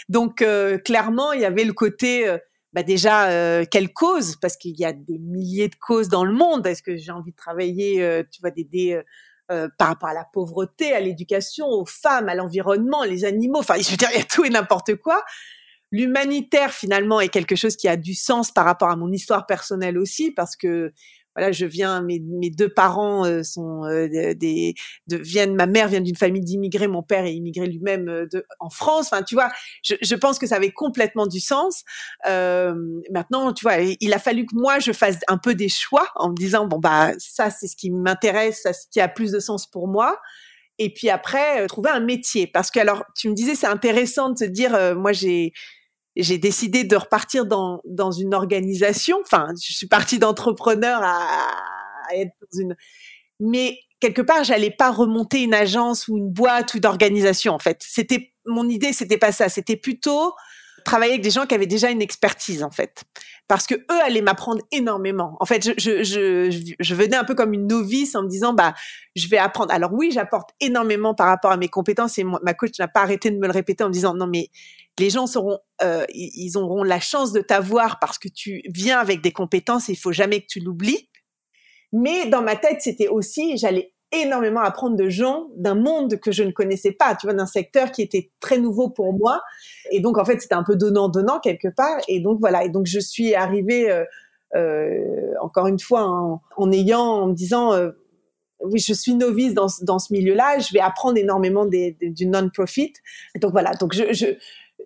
Donc, euh, clairement, il y avait le côté, euh, bah déjà, quelle cause? Parce qu'il y a des milliers de causes dans le monde. Est-ce que j'ai envie de travailler, tu vois, d'aider par rapport à la pauvreté, à l'éducation, aux femmes, à l'environnement, les animaux? Enfin, je veux dire, il y a tout et n'importe quoi l'humanitaire finalement est quelque chose qui a du sens par rapport à mon histoire personnelle aussi parce que voilà, je viens, mes, deux parents euh, sont euh, des, de, viennent, ma mère vient d'une famille d'immigrés, mon père est immigré lui-même euh, en France. Enfin, tu vois, je, pense que ça avait complètement du sens. maintenant, tu vois, il a fallu que moi je fasse un peu des choix en me disant bon bah ça c'est ce qui m'intéresse, ça ce qui a plus de sens pour moi et puis après trouver un métier parce que alors tu me disais c'est intéressant de se dire moi j'ai j'ai décidé de repartir dans, dans une organisation. Enfin, je suis partie d'entrepreneur à, être dans une. Mais quelque part, j'allais pas remonter une agence ou une boîte ou d'organisation. En fait, c'était mon idée, c'était pas ça. C'était plutôt travailler avec des gens qui avaient déjà une expertise en fait, parce que eux allaient m'apprendre énormément. En fait, je, je, je, je, venais un peu comme une novice en me disant bah je vais apprendre. Alors oui, j'apporte énormément par rapport à mes compétences et ma coach n'a pas arrêté de me le répéter en me disant non mais les gens seront, euh, ils auront la chance de t'avoir parce que tu viens avec des compétences et il faut jamais que tu l'oublies. Mais dans ma tête, c'était aussi, j'allais énormément apprendre de gens d'un monde que je ne connaissais pas, tu vois, d'un secteur qui était très nouveau pour moi. Et donc, en fait, c'était un peu donnant-donnant quelque part. Et donc, voilà. Et donc, je suis arrivée, euh, euh, encore une fois, en, ayant, en me disant, euh, oui, je suis novice dans, dans ce milieu-là, je vais apprendre énormément des, du non-profit. Donc, voilà. Donc, je, je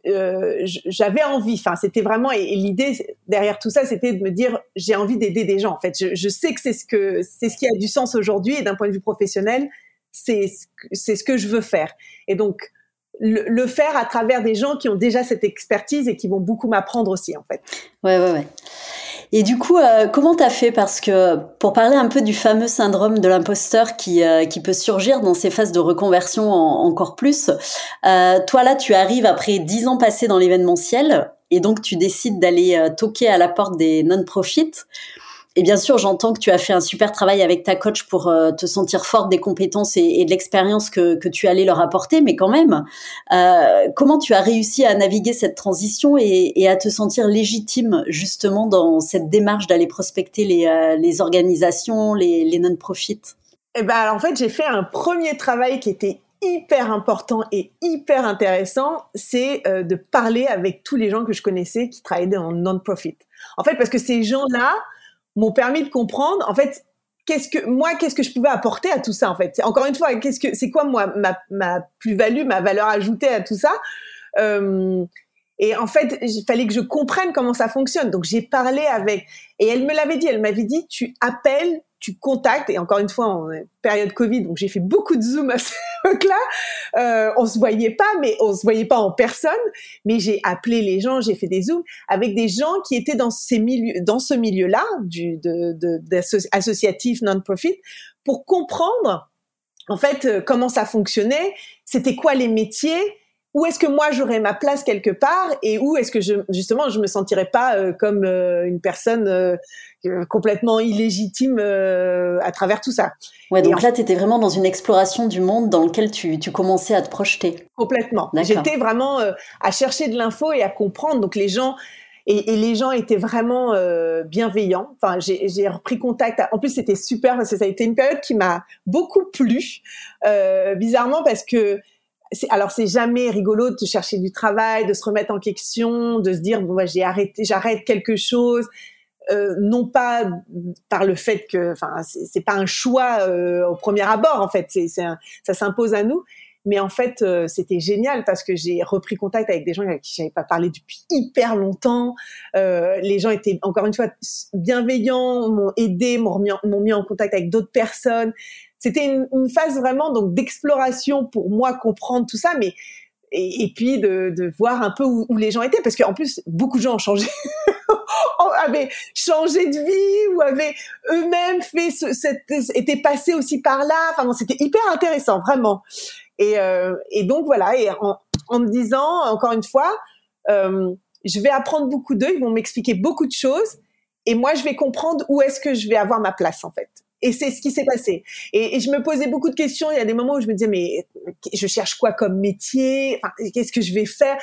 euh, j'avais envie. Enfin, c'était vraiment et, l'idée derrière tout ça, c'était de me dire j'ai envie d'aider des gens. En fait, je, sais que c'est ce que c'est ce qui a du sens aujourd'hui et d'un point de vue professionnel, c'est c'est ce que je veux faire. Et donc le, le, faire à travers des gens qui ont déjà cette expertise et qui vont beaucoup m'apprendre aussi en fait. Ouais ouais ouais. Et du coup, euh, comment t'as fait? Parce que pour parler un peu du fameux syndrome de l'imposteur qui, euh, qui peut surgir dans ces phases de reconversion encore plus, euh, toi là, tu arrives après dix ans passés dans l'événementiel et donc tu décides d'aller euh, toquer à la porte des non-profits. Et bien sûr, j'entends que tu as fait un super travail avec ta coach pour euh, te sentir forte des compétences et, de l'expérience que, tu allais leur apporter, mais quand même, euh, comment tu as réussi à naviguer cette transition et, à te sentir légitime justement dans cette démarche d'aller prospecter les, euh, organisations, les, non-profits? Eh ben, en fait, j'ai fait un premier travail qui était hyper important et hyper intéressant, c'est de parler avec tous les gens que je connaissais qui travaillaient en non-profit. En fait, parce que ces gens-là, m'ont permis de comprendre, en fait, qu'est-ce que moi, qu'est-ce que je pouvais apporter à tout ça, en fait. Encore une fois, qu'est-ce que c'est quoi moi ma, ma plus-value, ma valeur ajoutée à tout ça. Euh, et en fait, il fallait que je comprenne comment ça fonctionne. Donc j'ai parlé avec, et elle me l'avait dit, elle m'avait dit, tu appelles tu contactes, et encore une fois, en période Covid, donc j'ai fait beaucoup de Zoom à cette époque-là, euh, on se voyait pas, mais on se voyait pas en personne, mais j'ai appelé les gens, j'ai fait des Zooms avec des gens qui étaient dans ces milieux, dans ce milieu-là, du, associatif non-profit, pour comprendre, en fait, euh, comment ça fonctionnait, c'était quoi les métiers, où est-ce que moi j'aurais ma place quelque part et où est-ce que je justement je me sentirais pas euh, comme euh, une personne euh, complètement illégitime à travers tout ça? Ouais, donc là tu étais vraiment dans une exploration du monde dans lequel tu, tu commençais à te projeter. Complètement. J'étais vraiment à chercher de l'info et à comprendre donc les gens et, et les gens étaient vraiment bienveillants. Enfin, j'ai repris contact. En plus, c'était super parce que ça a été une période qui m'a beaucoup plu, bizarrement parce que alors c'est jamais rigolo de chercher du travail, de se remettre en question, de se dire bon bah, j'ai arrêté, j'arrête quelque chose. Euh, non pas par le fait que, enfin, c'est pas un choix euh, au premier abord en fait, c'est ça s'impose à nous. Mais en fait, euh, c'était génial parce que j'ai repris contact avec des gens avec qui j'avais pas parlé depuis hyper longtemps. les gens étaient encore une fois bienveillants, m'ont aidé, m'ont mis, mis, en contact avec d'autres personnes c'était une, une, phase vraiment donc d'exploration pour moi comprendre tout ça, mais et, puis de, de, voir un peu où, où les gens étaient parce qu'en plus beaucoup de gens ont changé. avaient changé de vie ou avaient eux-mêmes fait ce, cette, étaient passés aussi par là. Enfin, c'était hyper intéressant, vraiment. Et, euh, et donc voilà. Et en, en, me disant encore une fois, euh, je vais apprendre beaucoup d'eux. Ils vont m'expliquer beaucoup de choses. Et moi, je vais comprendre où est-ce que je vais avoir ma place en fait. Et c'est ce qui s'est passé. Et, je me posais beaucoup de questions. Il y a des moments où je me disais, mais je cherche quoi comme métier? Qu'est-ce que je vais faire?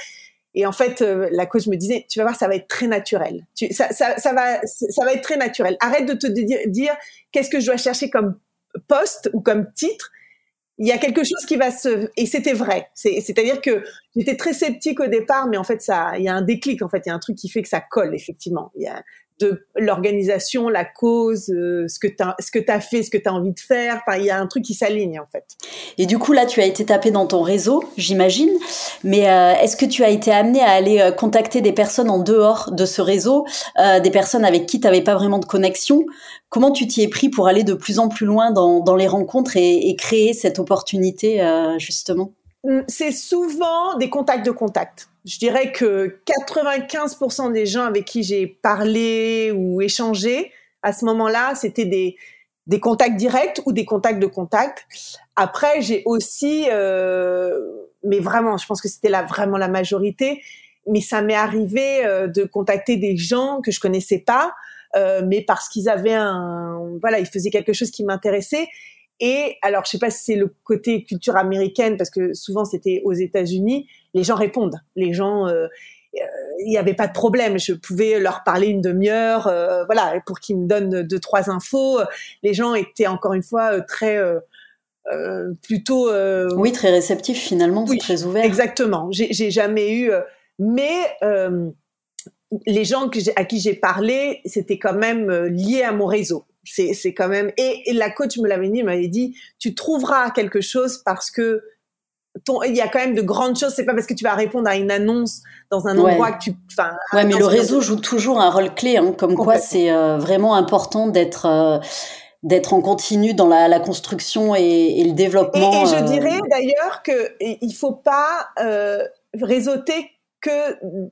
Et en fait, euh, la coach me disait, tu vas voir, ça va être très naturel. Tu, ça, va, ça va être très naturel. Arrête de te dire, dire qu'est-ce que je dois chercher comme poste ou comme titre. Il y a quelque chose qui va se et c'était vrai. C'est-à-dire que j'étais très sceptique au départ, mais en fait ça, il y a un déclic en fait, il y a un truc qui fait que ça colle effectivement. Il y a, de l'organisation, la cause, euh, ce que tu as, as fait, ce que tu as envie de faire. il y a un truc qui s'aligne en fait. Et du coup, là, tu as été tapé dans ton réseau, j'imagine. Mais euh, est-ce que tu as été amené à aller euh, contacter des personnes en dehors de ce réseau, des personnes avec qui tu n'avais pas vraiment de connexion? Comment tu t'y es pris pour aller de plus en plus loin dans, les rencontres et, créer cette opportunité, justement? C'est souvent des contacts de contacts je dirais que 95% des gens avec qui j'ai parlé ou échangé à ce moment-là, c'était des, des contacts directs ou des contacts de contact. Après, j'ai aussi, euh, mais vraiment, je pense que c'était là vraiment la majorité, mais ça m'est arrivé euh, de contacter des gens que je connaissais pas, euh, mais parce qu'ils avaient un, voilà, ils faisaient quelque chose qui m'intéressait. Et alors, je sais pas si c'est le côté culture américaine, parce que souvent c'était aux États-Unis, les gens répondent. Les gens, euh, euh, il n'y avait pas de problème. Je pouvais leur parler une demi-heure, euh, voilà, pour qu'ils me donnent deux trois infos. Les gens étaient encore une fois très plutôt. oui, très réceptif finalement, très ouvert. Exactement. J'ai jamais eu, mais les gens que à qui j'ai parlé, c'était quand même lié à mon réseau. C'est quand même et, et, la coach me l'avait dit, m'avait dit, tu trouveras quelque chose parce que il y a quand même de grandes choses. C'est pas parce que tu vas répondre à une annonce dans un endroit que tu. Enfin. Ouais, mais le réseau joue toujours un rôle clé. Hein, comme quoi, c'est euh, vraiment important d'être. Euh, d'être en continu dans la, la construction et, et, le développement. Et, je euh, dirais d'ailleurs que il faut pas réseauter que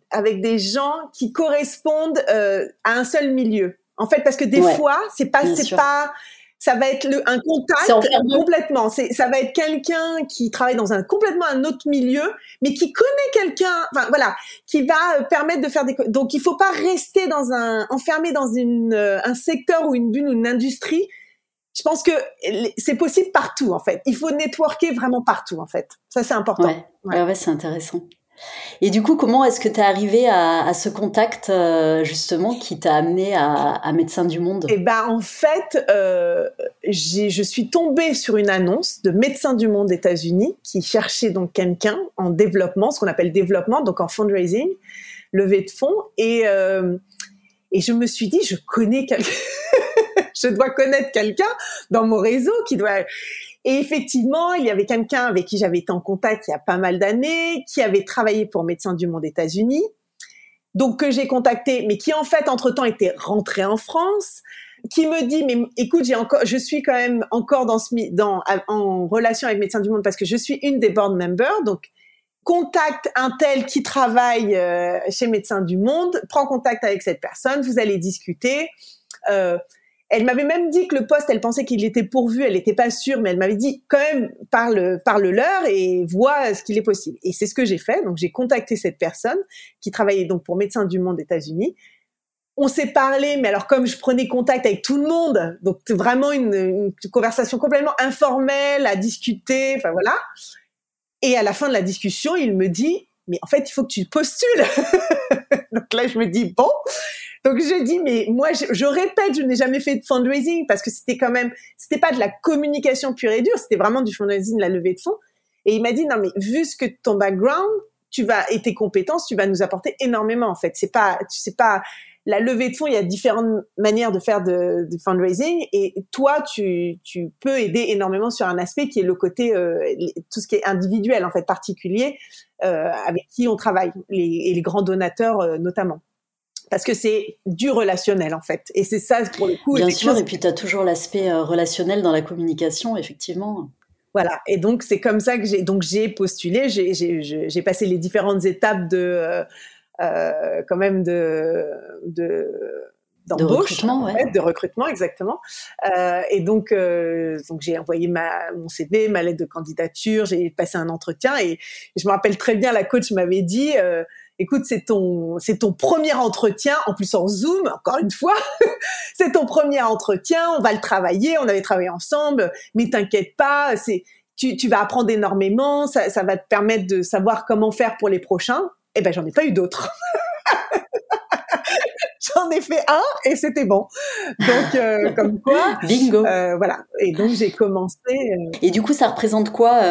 avec des gens qui correspondent à un seul milieu. En fait, parce que des fois, c'est pas, c'est pas, ça va être le, un contact complètement. C'est, ça va être quelqu'un qui travaille dans un complètement un autre milieu, mais qui connaît quelqu'un, enfin voilà, qui va euh, permettre de faire des. Donc il faut pas rester dans un enfermé dans une euh, un secteur ou une bulle ou une industrie. Je pense que c'est possible partout en fait. Il faut networker vraiment partout en fait. Ça c'est important. Ouais, ouais, ouais c'est intéressant. Et du coup, comment est-ce que tu es arrivé à, ce contact euh, justement qui t'a amené à, Médecins du Monde? Eh ben, en fait, euh, je suis tombée sur une annonce de Médecins du Monde États-Unis qui cherchait donc quelqu'un en développement, ce qu'on appelle développement, donc en fundraising, levée de fonds, et euh, et je me suis dit, je connais quelqu'un, je dois connaître quelqu'un dans mon réseau qui doit et effectivement, il y avait quelqu'un avec qui j'avais été en contact il y a pas mal d'années, qui avait travaillé pour Médecins du Monde États-Unis, donc que j'ai contacté, mais qui en fait entre-temps était rentré en France, qui me dit mais écoute, j'ai encore, je suis quand même encore dans ce, dans en relation avec Médecins du Monde parce que je suis une des board members, donc contacte un tel qui travaille euh, chez Médecins du Monde, prends contact avec cette personne, vous allez discuter. Euh, elle m'avait même dit que le poste, elle pensait qu'il était pourvu, elle n'était pas sûre, mais elle m'avait dit quand même parle parle leur et vois ce qu'il est possible. Et c'est ce que j'ai fait. Donc j'ai contacté cette personne qui travaillait donc pour Médecins du Monde États-Unis. On s'est parlé, mais alors comme je prenais contact avec tout le monde, donc vraiment une, une conversation complètement informelle à discuter, enfin voilà. Et à la fin de la discussion, il me dit mais en fait, il faut que tu postules. donc là, je me dis bon, donc j'ai dit, mais moi, je, répète, je n'ai jamais fait de fundraising parce que c'était quand même, c'était pas de la communication pure et dure, c'était vraiment du fundraising, de la levée de fonds. Et il m'a dit, non, mais vu ce que ton background, tu vas, et tes compétences, tu vas nous apporter énormément, en fait. C'est pas, tu sais pas, la levée de fonds, il y a différentes manières de faire de, de fundraising et toi, tu, tu peux aider énormément sur un aspect qui est le côté, euh, tout ce qui est individuel, en fait, particulier, euh, avec qui on travaille, les, et les grands donateurs euh, notamment parce que c'est du relationnel en fait. Et c'est ça pour le coup. Bien sûr, et puis tu as toujours l'aspect euh, relationnel dans la communication, effectivement. Voilà, et donc c'est comme ça que j'ai donc j'ai postulé, j'ai passé les différentes étapes de euh, euh quand même de de de de recrutement exactement. Euh, et donc, donc j'ai envoyé ma, mon CV, ma lettre de candidature, j'ai passé un entretien et, je me rappelle très bien la coach m'avait dit, écoute, c'est ton, c'est ton premier entretien, en plus en Zoom, encore une fois, c'est ton premier entretien, on va le travailler, on avait travaillé ensemble, mais t'inquiète pas, c'est, tu, tu vas apprendre énormément, ça, ça va te permettre de savoir comment faire pour les prochains. Eh ben, j'en ai pas eu d'autres. j'en ai fait un et c'était bon. Donc, euh, comme quoi. Bingo. Euh, voilà. Et donc, j'ai commencé. Euh, et du coup, ça représente quoi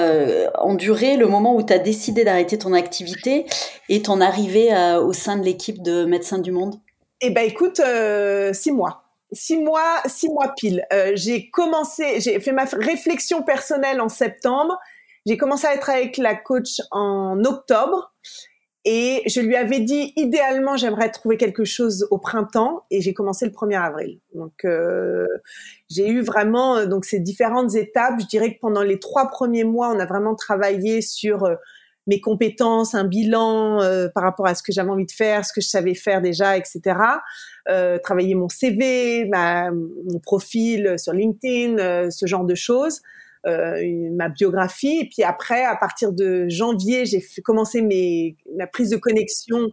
en durée le moment où tu as décidé d'arrêter ton activité et ton arrivée au sein de l'équipe de Médecins du Monde? Eh ben, écoute, six mois. Six mois, six mois pile. j'ai commencé, j'ai fait ma réflexion personnelle en septembre. J'ai commencé à être avec la coach en octobre. Et je lui avais dit, idéalement, j'aimerais trouver quelque chose au printemps. Et j'ai commencé le 1er avril. Donc, euh, j'ai eu vraiment euh, donc ces différentes étapes. Je dirais que pendant les trois premiers mois, on a vraiment travaillé sur euh, mes compétences, un bilan euh, par rapport à ce que j'avais envie de faire, ce que je savais faire déjà, etc. Euh, travailler mon CV, ma, mon profil sur LinkedIn, ce genre de choses. Euh, ma biographie. Et puis après, à partir de janvier, j'ai commencé mes, ma prise de connexion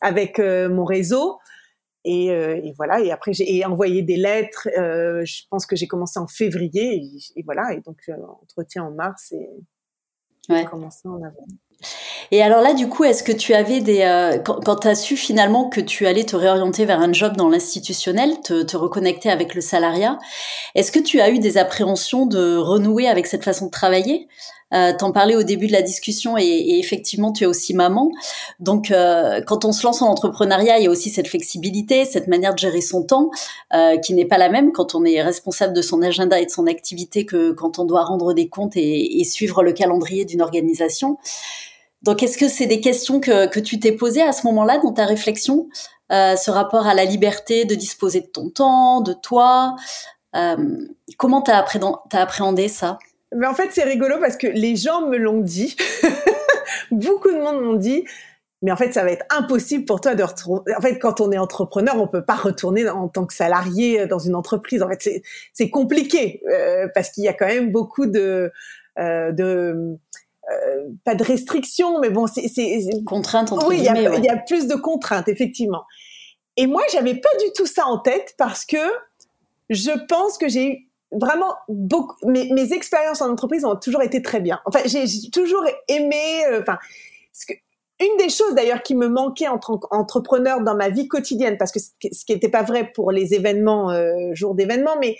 avec euh, mon réseau. Et, euh, et, voilà. Et après, j'ai envoyé des lettres. je pense que j'ai commencé en février. Et, voilà. Et donc, entretien en mars et ouais. commencé en avril. Et alors là, du coup, est-ce que tu avais des... Euh, quand, tu as su finalement que tu allais te réorienter vers un job dans l'institutionnel, te, te, reconnecter avec le salariat, est-ce que tu as eu des appréhensions de renouer avec cette façon de travailler? Euh, T'en parlais au début de la discussion et, et effectivement, tu es aussi maman. Donc, euh, quand on se lance en entrepreneuriat, il y a aussi cette flexibilité, cette manière de gérer son temps euh, qui n'est pas la même quand on est responsable de son agenda et de son activité que quand on doit rendre des comptes et, et suivre le calendrier d'une organisation. Donc, est-ce que c'est des questions que, que tu t'es posées à ce moment-là dans ta réflexion, euh, ce rapport à la liberté de disposer de ton temps, de toi euh, Comment t'as as appréhendé ça? Mais en fait, c'est rigolo parce que les gens me l'ont dit. Beaucoup de monde m'ont dit. Mais en fait, ça va être impossible pour toi de retrouver. En fait, quand on est entrepreneur, on peut pas retourner en tant que salarié dans une entreprise. En fait, c'est compliqué euh, parce qu'il y a quand même beaucoup de euh, de euh, pas de restrictions, mais bon, c'est contraintes. Entre oui, il y, a, il y a plus de contraintes effectivement. Et moi, j'avais pas du tout ça en tête parce que je pense que j'ai eu vraiment beaucoup. Mes, mes expériences en entreprise ont toujours été très bien. Enfin, j'ai toujours aimé. Euh, enfin, une des choses d'ailleurs qui me manquait en tant qu'entrepreneur dans ma vie quotidienne, parce que ce qui n'était pas vrai pour les événements, euh, jours d'événements, mais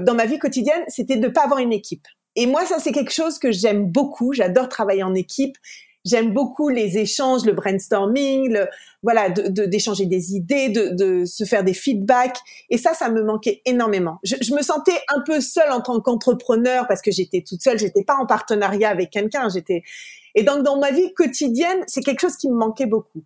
dans ma vie quotidienne, c'était de pas avoir une équipe. Et moi, ça, c'est quelque chose que j'aime beaucoup. J'adore travailler en équipe. J'aime beaucoup les échanges, le brainstorming, le, voilà, d'échanger de, des idées, de, de, se faire des feedbacks. Et ça, ça me manquait énormément. Je, je me sentais un peu seule en tant qu'entrepreneur parce que j'étais toute seule. J'étais pas en partenariat avec quelqu'un. J'étais et donc dans ma vie quotidienne, c'est quelque chose qui me manquait beaucoup.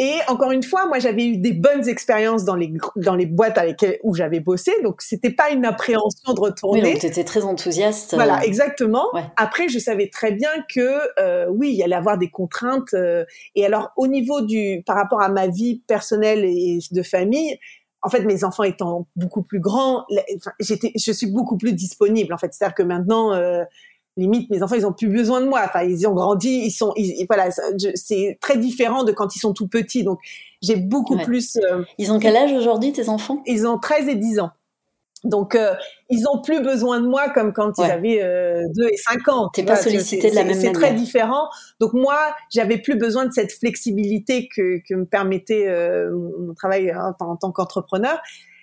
Et encore une fois, moi, j'avais eu des bonnes expériences dans les dans les boîtes avec où j'avais bossé, donc c'était pas une appréhension de retourner. Oui, donc étais très enthousiaste. Voilà, exactement. Après, je savais très bien que euh, oui, il y allait avoir des contraintes. Euh, et alors, au niveau du par rapport à ma vie personnelle et de famille, en fait, mes enfants étant beaucoup plus grands, j'étais, je suis beaucoup plus disponible. En fait, c'est-à-dire que maintenant, euh, limite mes enfants ils ont plus besoin de moi. Enfin ils ont grandi ils sont voilà c'est très différent de quand ils sont tout petits. Donc j'ai beaucoup plus euh, ils ont quel âge aujourd'hui tes enfants? ils ont 13 et 10 ans. Donc euh, ils ont plus besoin de moi comme quand ils avaient euh, 2 et 5 ans t'es pas sollicité de la même manière c'est très différent. Donc moi j'avais plus besoin de cette flexibilité que, que me permettait euh, mon travail hein, en tant qu'entrepreneur.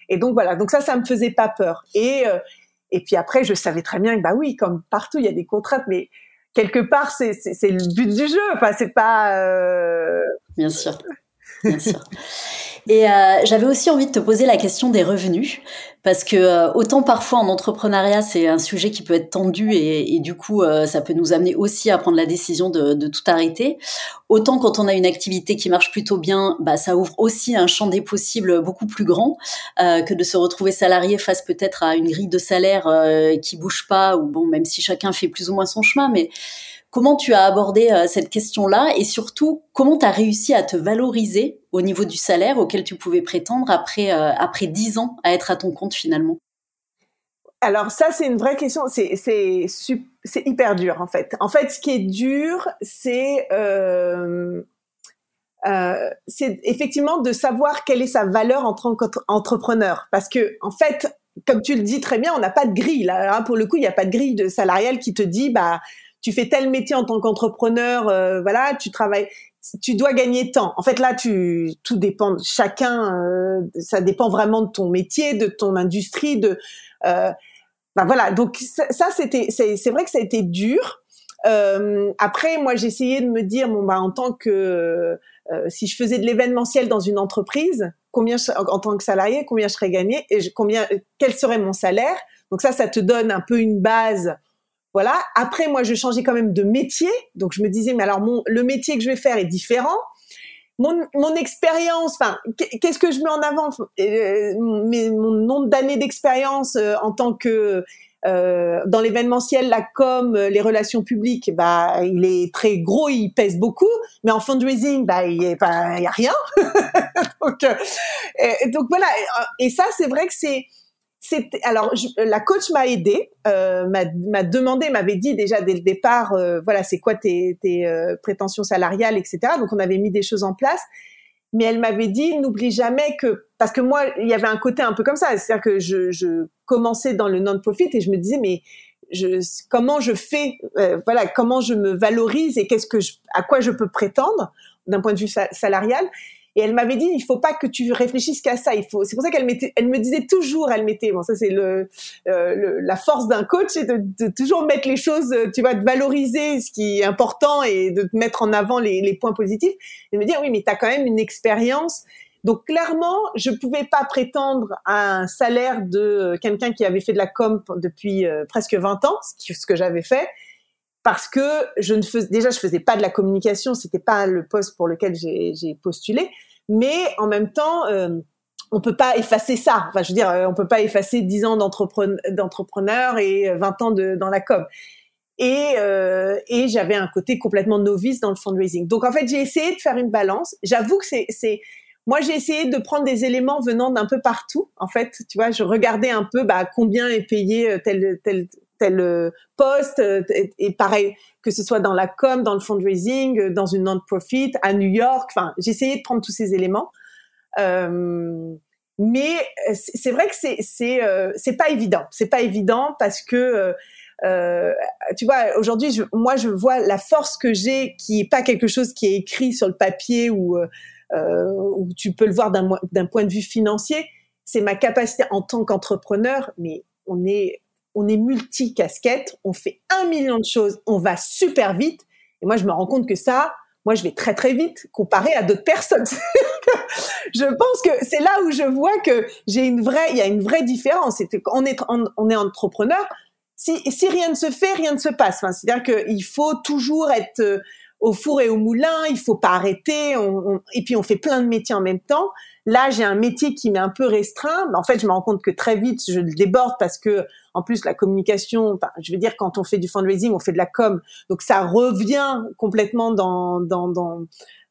Et donc voilà. Donc ça ça me faisait pas peur. Et et puis après, je savais très bien que bah oui, comme partout, il y a des contraintes, mais quelque part, c'est le but du jeu. Enfin, c'est pas. Euh... Bien sûr, Et euh, j'avais aussi envie de te poser la question des revenus, parce que euh, autant parfois en entrepreneuriat, c'est un sujet qui peut être tendu et, et du coup, euh, ça peut nous amener aussi à prendre la décision de, de, tout arrêter. Autant quand on a une activité qui marche plutôt bien, bah, ça ouvre aussi un champ des possibles beaucoup plus grand euh, que de se retrouver salarié face peut-être à une grille de salaire qui bouge pas, ou bon, même si chacun fait plus ou moins son chemin, mais Comment tu as abordé euh, cette question-là et surtout comment tu as réussi à te valoriser au niveau du salaire auquel tu pouvais prétendre après euh, après dix ans à être à ton compte finalement? Alors ça c'est une vraie question, c'est hyper dur en fait. En fait ce qui est dur c'est euh, c'est effectivement de savoir quelle est sa valeur en tant qu'entrepreneur parce que en fait comme tu le dis très bien, on n'a pas de grille. Hein, pour le coup, il n'y a pas de grille de salariale qui te dit bah tu fais tel métier en tant qu'entrepreneur, euh, voilà, tu travailles, tu dois gagner tant. En fait, là, tu, tout dépend de chacun, euh, ça dépend vraiment de ton métier, de ton industrie, de, euh, ben voilà. Donc ça, c'était, c'est vrai que ça a été dur. Euh, après, moi, j'essayais de me dire, bon, bah, en tant que, si je faisais de l'événementiel dans une entreprise, combien, en tant que salarié, combien je serais gagné et combien, quel serait mon salaire? Donc ça, ça te donne un peu une base voilà. Après, moi, je changeais quand même de métier. Donc, je me disais, mais alors, mon, le métier que je vais faire est différent. Mon, expérience, enfin, qu'est-ce que je mets en avant? Euh, Mon nombre d'années d'expérience euh, en tant que euh, dans l'événementiel, la com, les relations publiques, bah, il est très gros, il pèse beaucoup. Mais en fundraising, bah, il y a, rien. donc voilà. Et ça, c'est vrai que c'est alors la coach m'a aidé, euh, m'a demandé, m'avait dit déjà dès le départ, euh, voilà, c'est quoi tes, tes euh, prétentions salariales, etc. Donc on avait mis des choses en place, mais elle m'avait dit n'oublie jamais que parce que moi il y avait un côté un peu comme ça, c'est-à-dire que je, je commençais dans le non-profit et je me disais mais je, comment je fais, euh, voilà, comment je me valorise et qu'est-ce que je, à quoi je peux prétendre d'un point de vue salarial? Et elle m'avait dit, il faut pas que tu réfléchisses qu'à ça. Il faut. C'est pour ça qu'elle elle me disait toujours, elle mettait. Bon, ça c'est le, euh, le, la force d'un coach, c'est de, de, toujours mettre les choses, tu vois, de valoriser ce qui est important et de mettre en avant les, les points positifs. Et me dire, oui, mais tu as quand même une expérience. Donc clairement, je pouvais pas prétendre à un salaire de quelqu'un qui avait fait de la com depuis euh, presque 20 ans, ce que j'avais fait parce que je ne faisais déjà je faisais pas de la communication, c'était pas le poste pour lequel j'ai postulé, mais en même temps euh, on peut pas effacer ça. Enfin, je veux dire, euh, on peut pas effacer 10 ans d'entrepreneur et 20 ans de, dans la com. Et, euh, et j'avais un côté complètement novice dans le fundraising. Donc en fait, j'ai essayé de faire une balance. J'avoue que c'est, moi j'ai essayé de prendre des éléments venant d'un peu partout. En fait, tu vois, je regardais un peu bah, combien est payé euh, tel tel tel euh, poste euh, et, pareil que ce soit dans la com, dans le fundraising, euh, dans une non-profit, à New York. Enfin, essayé de prendre tous ces éléments. Mais c'est vrai que c'est c'est c'est pas évident. C'est pas évident parce que tu vois, aujourd'hui, moi, je vois la force que j'ai, qui est pas quelque chose qui est écrit sur le papier ou où tu peux le voir d'un point de vue financier. C'est ma capacité en tant qu'entrepreneur, mais on est on est multi-casquette, on fait un million de choses, on va super vite. Et moi, je me rends compte que ça, moi, je vais très très vite comparé à d'autres personnes. je pense que c'est là où je vois que j'ai une vraie, il y a une vraie différence. C'est qu'on est, on est entrepreneur. Si, si rien ne se fait, rien ne se passe. C'est-à-dire qu'il faut toujours être euh, au four et au moulin, il faut pas arrêter. Et puis on fait plein de métiers en même temps. Là, j'ai un métier qui m'est un peu restreint. En fait, je me rends compte que très vite, je le déborde parce que, en plus, la communication, je veux dire, quand on fait du fundraising, on fait de la com. Donc, ça revient complètement dans, dans, dans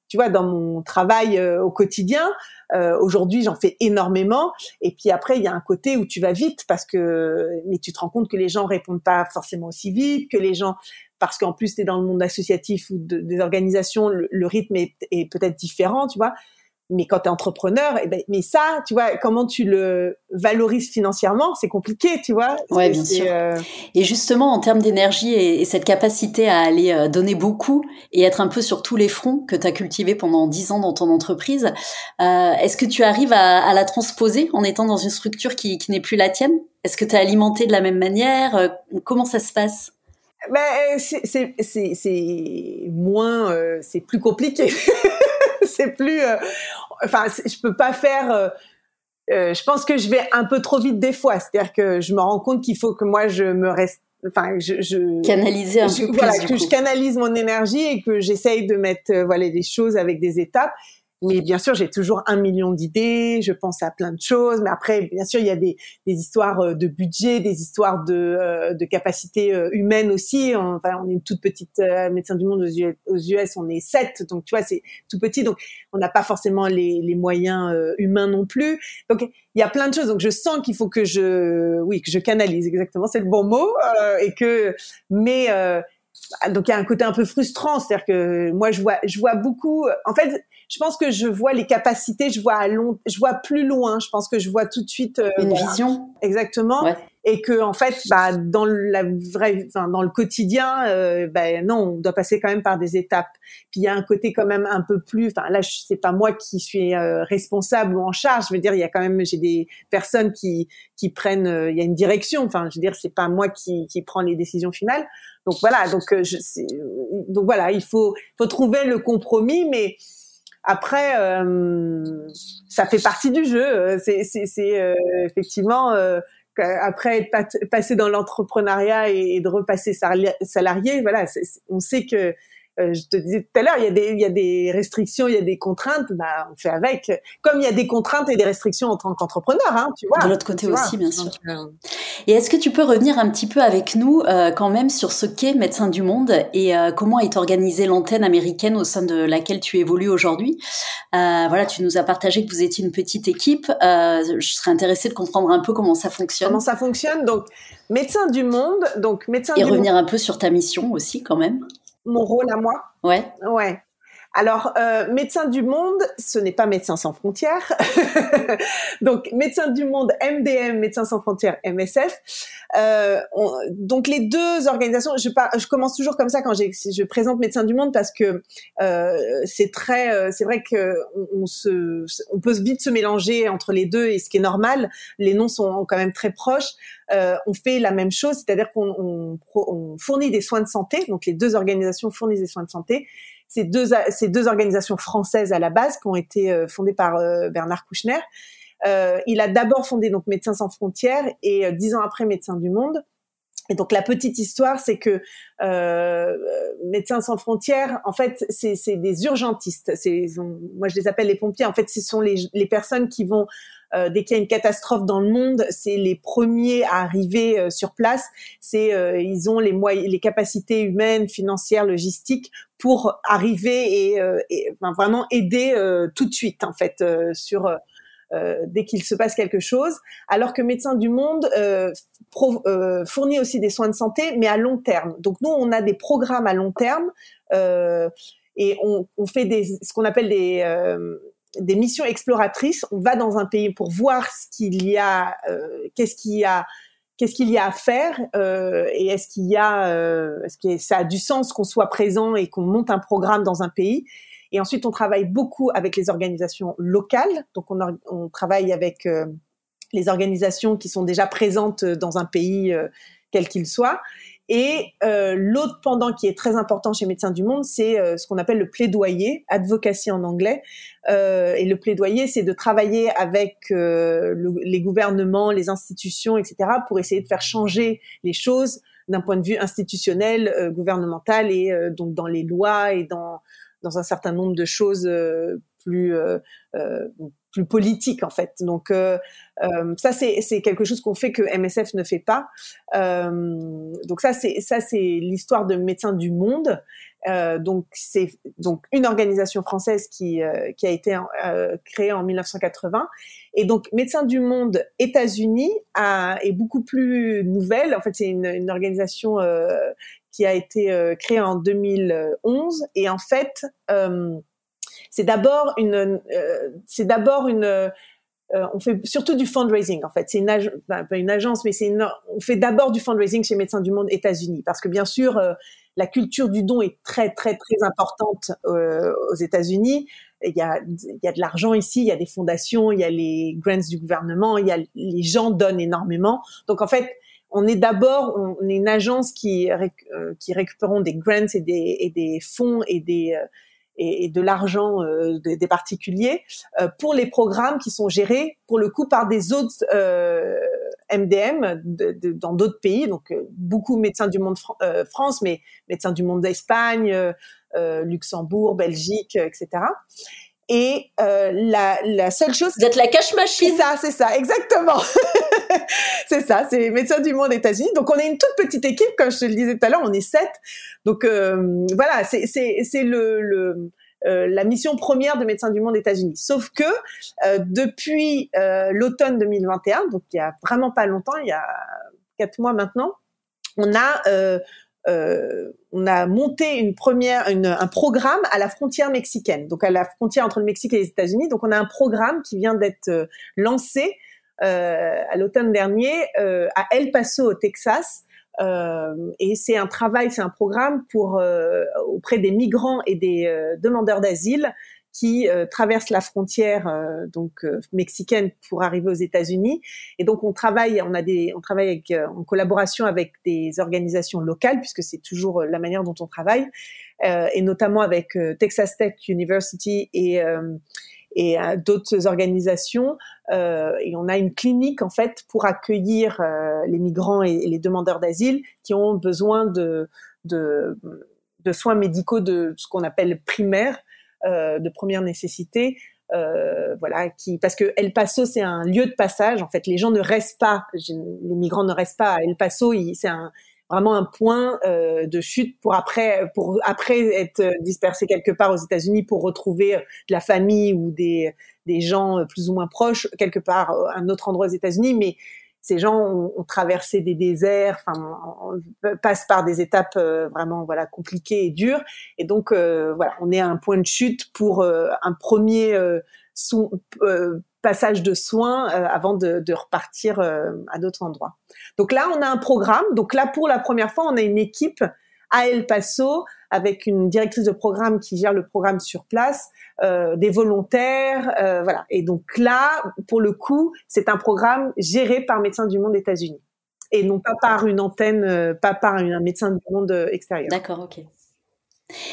tu vois, dans mon travail euh, au quotidien. Euh, Aujourd'hui, j'en fais énormément. Et puis après, il y a un côté où tu vas vite parce que, mais tu te rends compte que les gens répondent pas forcément aussi vite, que les gens, parce qu'en plus, tu es dans le monde associatif ou des organisations, le, le rythme est, est peut-être différent, tu vois mais quand tu es entrepreneur, eh ben, mais ça, tu vois, comment tu le valorises financièrement, c'est compliqué, tu vois. Ouais, bien sûr. Euh, et justement, en termes d'énergie et, cette capacité à aller euh, donner beaucoup et être un peu sur tous les fronts que tu as cultivé pendant dix ans dans ton entreprise, euh, est-ce que tu arrives à, la transposer en étant dans une structure qui, qui n'est plus la tienne? Est-ce que tu es alimenté de la même manière? Comment ça se passe? Ben, c'est moins, c'est plus compliqué. c'est plus. Euh, enfin, je peux pas faire. Euh, euh, je pense que je vais un peu trop vite des fois. C'est-à-dire que je me rends compte qu'il faut que moi je me reste. Enfin, je, je canaliser un peu plus. Voilà, que je canalise mon énergie et que j'essaye de mettre voilà les choses avec des étapes. Mais bien sûr, j'ai toujours un million d'idées, je pense à plein de choses. Mais après, bien sûr, il y a des, des histoires euh, de budget, des histoires de, euh, de capacité euh, humaine aussi. On, enfin, on est une toute petite médecin du monde aux US, on est sept, donc tu vois, c'est tout petit, donc on n'a pas forcément les, les moyens humains non plus. Donc il y a plein de choses. Donc je sens qu'il faut que je, oui, que je canalise exactement, c'est le bon mot, et que, mais donc il y a un côté un peu frustrant, c'est-à-dire que moi je vois, je vois beaucoup. En fait, je pense que je vois les capacités, je vois à long, je vois plus loin. Je pense que je vois tout de suite euh, une vision. Exactement. Et que en fait, bah, dans la vraie, enfin, dans le quotidien, euh, bah, non, on doit passer quand même par des étapes. Puis il y a un côté quand même un peu plus. Enfin là, c'est pas moi qui suis euh, responsable ou en charge. Je veux dire, il y a quand même j'ai des personnes qui qui prennent. Euh, il y a une direction. Enfin, je veux dire, c'est pas moi qui qui prend les décisions finales. Donc voilà. Donc je, donc voilà, il faut faut trouver le compromis, mais après, euh, ça fait partie du jeu. Euh, c'est, c'est, euh, effectivement euh, après être passé dans l'entrepreneuriat et, de repasser salarié, voilà, on sait que je te disais tout à l'heure, il y a des, il y a des restrictions, il y a des contraintes, bah, on fait avec. Comme il y a des contraintes et des restrictions en tant qu'entrepreneur, hein, tu vois. De l'autre côté aussi, bien sûr. Euh, et est-ce que tu peux revenir un petit peu avec nous, euh, quand même, sur ce qu'est Médecin du Monde et comment est organisée l'antenne américaine au sein de laquelle tu évolues aujourd'hui? Voilà, tu nous as partagé que vous étiez une petite équipe. je serais intéressée de comprendre un peu comment ça fonctionne. Comment ça fonctionne? Donc, Médecin du Monde, donc Médecin et revenir un peu sur ta mission aussi, quand même mon rôle à moi. Ouais. Ouais. Alors, euh, Médecins du Monde, ce n'est pas Médecins sans frontières. donc, Médecins du Monde, MDM, Médecins sans frontières, MSF. Euh, donc, les deux organisations, je, je commence toujours comme ça quand je présente Médecins du Monde parce que euh, c'est très, euh, c'est vrai que on, se, on peut vite se mélanger entre les deux et ce qui est normal. Les noms sont quand même très proches. Euh, on fait la même chose, c'est-à-dire qu'on on, on fournit des soins de santé. Donc, les deux organisations fournissent des soins de santé ces deux, deux organisations françaises à la base qui ont été euh, fondées par euh, Bernard Kouchner. Euh, il a d'abord fondé donc Médecins sans frontières et dix ans après Médecins du monde. Et donc la petite histoire, c'est que euh, Médecins sans frontières, en fait, c'est des urgentistes. C'est moi je les appelle les pompiers. En fait, ce sont les, les personnes qui vont euh, dès qu'il y a une catastrophe dans le monde, c'est les premiers à arriver euh, sur place. C'est euh, ils ont les moyens, les capacités humaines, financières, logistiques pour arriver et, et vraiment aider tout de suite en fait sur dès qu'il se passe quelque chose, alors que Médecins du Monde fournit aussi des soins de santé, mais à long terme. Donc nous, on a des programmes à long terme et on, fait ce qu'on appelle des missions exploratrices. On va dans un pays pour voir ce qu'il y a, euh, qu'est-ce qu'il y a, qu'est-ce qu'il y a à faire euh, et est-ce qu'il y a, euh, est-ce que ça a du sens qu'on soit présent et qu'on monte un programme dans un pays. Et ensuite, on travaille beaucoup avec les organisations locales. Donc, on, travaille avec les organisations qui sont déjà présentes dans un pays quel qu'il soit. Et euh, l'autre pendant qui est très important chez Médecins du Monde, c'est euh, ce qu'on appelle le plaidoyer, advocacy en anglais. Euh, et le plaidoyer, c'est de travailler avec euh, les gouvernements, les institutions, etc., pour essayer de faire changer les choses d'un point de vue institutionnel, euh, gouvernemental, et donc dans les lois et dans dans un certain nombre de choses plus plus politique en fait. Donc euh, euh, ça c'est quelque chose qu'on fait que MSF ne fait pas. Euh, donc ça c'est ça c'est l'histoire de Médecins du Monde. donc c'est donc une organisation française qui qui a été créée en 1980 et donc Médecins du Monde États-Unis est beaucoup plus nouvelle. En fait c'est une, une organisation qui a été créée en 2011 et en fait c'est d'abord une, euh, c'est d'abord une, euh, on fait surtout du fundraising en fait. C'est une, agence, mais c'est on fait d'abord du fundraising chez Médecins du Monde États-Unis parce que bien sûr euh, la culture du don est très très très importante aux États-Unis. Il y a, y a de l'argent ici, il y a des fondations, il y a les grants du gouvernement, il y a les gens donnent énormément. Donc en fait, on est d'abord on est une agence qui qui récupérons des grants et des, fonds et des et, de l'argent euh, des, particuliers euh, pour les programmes qui sont gérés pour le coup par des autres euh, MDM dans d'autres pays, donc beaucoup médecins du monde France, mais médecins du monde d'Espagne, Luxembourg, Belgique, etc. Et euh, la, la, seule chose... Vous êtes la cache machine. C'est ça, c'est ça, exactement. c'est ça, c'est Médecins du Monde États-Unis. Donc on est une toute petite équipe, comme je te le disais tout à l'heure, on est sept. Donc euh, voilà, c'est le, le euh, la mission première de Médecins du Monde États-Unis. Sauf que euh, depuis euh, l'automne 2021, donc il y a vraiment pas longtemps, il y a quatre mois maintenant, on a euh, on a monté une première, un programme à la frontière mexicaine, donc à la frontière entre le Mexique et les États-Unis. Donc on a un programme qui vient d'être euh, lancé euh, à l'automne dernier euh, à El Paso au Texas. et c'est un travail, c'est un programme pour auprès des migrants et des demandeurs d'asile qui euh, traverse la frontière euh, donc euh, mexicaine pour arriver aux États-Unis. Et donc on travaille, on a des, on travaille avec, en collaboration avec des organisations locales puisque c'est toujours la manière dont on travaille, et notamment avec Texas Tech University et et d'autres organisations. et on a une clinique en fait pour accueillir les migrants et, les demandeurs d'asile qui ont besoin de, de, de soins médicaux de ce qu'on appelle primaires euh, de première nécessité. Euh, voilà, qui parce que El Paso c'est un lieu de passage. En fait, les gens ne restent pas, les migrants ne restent pas à El Paso. C'est vraiment un point euh, de chute pour après pour après être dispersé quelque part aux États-Unis pour retrouver de la famille ou des des gens plus ou moins proches quelque part à un autre endroit aux États-Unis mais ces gens ont, traversé des déserts, passent par des étapes vraiment voilà compliquées et dures, et donc voilà, on est à un point de chute pour un premier passage de soins avant de repartir à d'autres endroits. Donc là, on a un programme. Donc là, pour la première fois, on a une équipe à El Paso avec une directrice de programme qui gère le programme sur place, euh, des volontaires, euh, voilà. Et donc là, pour le coup, c'est un programme géré par Médecins du Monde États-Unis et non pas par une antenne, euh, pas par un médecin du monde extérieur. D'accord, ok.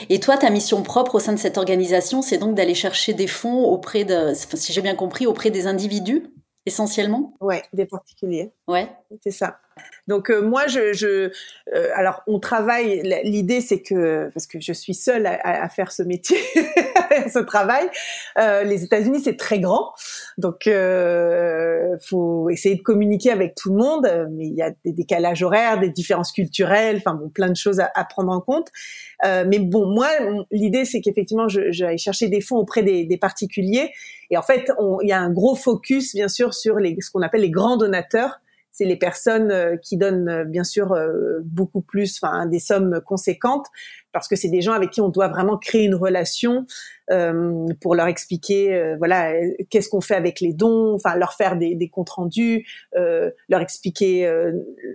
Et toi, ta mission propre au sein de cette organisation, c'est donc d'aller chercher des fonds auprès de, si j'ai bien compris, auprès des individus essentiellement? Ouais, des particuliers. Ouais. C'est ça. Donc euh, moi, je, je euh, alors on travaille. L'idée, c'est que parce que je suis seule à, à faire ce métier, ce travail. Euh, les États-Unis, c'est très grand, donc euh, faut essayer de communiquer avec tout le monde. Mais il y a des décalages horaires, des différences culturelles, enfin bon, plein de choses à, à prendre en compte. Euh, mais bon, moi, l'idée, c'est qu'effectivement, j'aille chercher des fonds auprès des, des particuliers. Et en fait, il y a un gros focus, bien sûr, sur les, ce qu'on appelle les grands donateurs c'est les personnes euh, qui donnent euh, bien sûr euh, beaucoup plus, enfin des sommes conséquentes, parce que c'est des gens avec qui on doit vraiment créer une relation pour leur expliquer, voilà, qu'est-ce qu'on fait avec les dons, enfin leur faire des, des comptes rendus, leur expliquer,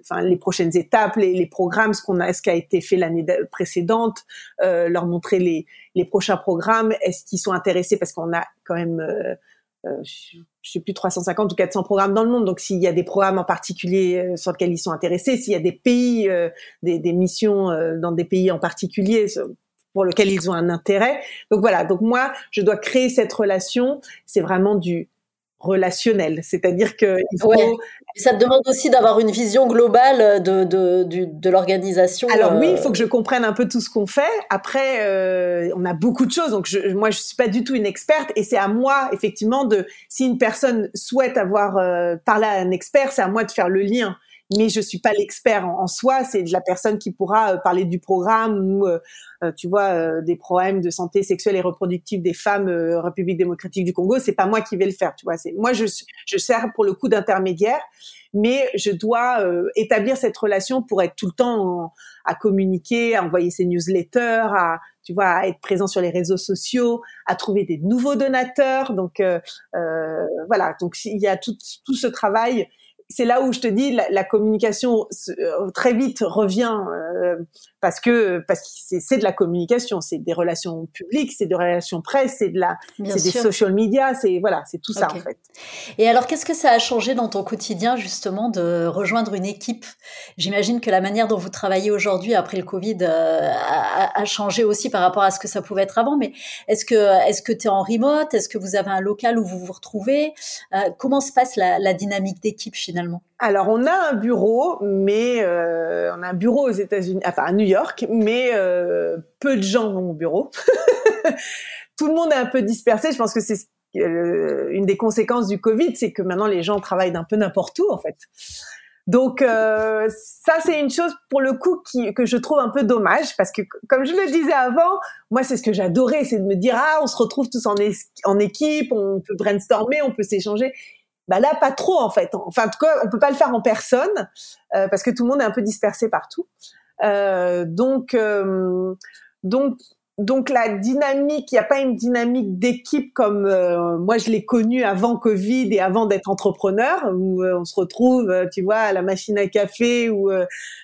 enfin les prochaines étapes, les, les programmes, ce qu'on a, ce qui a été fait l'année précédente, leur montrer les, les prochains programmes, est-ce qu'ils sont intéressés, parce qu'on a quand même euh, je sais plus 350 ou 400 programmes dans le monde. Donc s'il y a des programmes en particulier euh, sur lesquels ils sont intéressés, s'il y a des pays, euh, des, des, missions dans des pays en particulier pour lesquels ils ont un intérêt. Donc voilà. Donc moi, je dois créer cette relation. C'est vraiment du relationnel. C'est-à-dire que il faut... Ça te demande aussi d'avoir une vision globale de, de, de, de l'organisation. Alors oui, il euh, faut que je comprenne un peu tout ce qu'on fait. Après, euh, on a beaucoup de choses. Donc je, moi, je suis pas du tout une experte et c'est à moi, effectivement, de si une personne souhaite avoir euh, parlé à un expert, c'est à moi de faire le lien mais je suis pas l'expert en, soi. C'est la personne qui pourra euh, parler du programme ou, euh, euh, tu vois, des problèmes de santé sexuelle et reproductive des femmes République démocratique du Congo. C'est pas moi qui vais le faire, tu vois. C'est moi, je, je sers pour le coup d'intermédiaire, mais je dois établir cette relation pour être tout le temps à communiquer, à envoyer ces newsletters, à tu vois, à être présent sur les réseaux sociaux, à trouver des nouveaux donateurs. Donc euh, voilà, donc il y a tout, tout ce travail c'est là où je te dis la, la communication euh, très vite revient euh, parce que parce que c'est de la communication, c'est des relations publiques, c'est des relations presse, c'est de la c'est des social media, c'est voilà, c'est tout ça en fait. Et alors qu'est-ce que ça a changé dans ton quotidien justement de rejoindre une équipe? J'imagine que la manière dont vous travaillez aujourd'hui après le Covid euh, a, a, changé aussi par rapport à ce que ça pouvait être avant. Mais est-ce que est-ce que tu es en remote? Est-ce que vous avez un local où vous vous retrouvez? Comment se passe la, la dynamique d'équipe finalement alors, on a un bureau, mais euh, on a un bureau aux États-Unis, enfin à New York, mais euh, peu de gens vont au bureau. Tout le monde est un peu dispersé. Je pense que c'est euh, une des conséquences du Covid, c'est que maintenant les gens travaillent d'un peu n'importe où, en fait. Donc ça c'est une chose pour le coup que je trouve un peu dommage parce que comme je le disais avant, moi c'est ce que j'adorais, c'est de me dire ah on se retrouve tous en, en équipe, on peut brainstormer, on peut s'échanger. Bah là, pas trop en fait. Enfin, en tout cas, on peut pas le faire en personne euh, parce que tout le monde est un peu dispersé partout. Euh, donc, euh, donc, donc la dynamique, il n'y a pas une dynamique d'équipe comme euh, moi je l'ai connue avant Covid et avant d'être entrepreneur, où euh, on se retrouve, tu vois, à la machine à café ou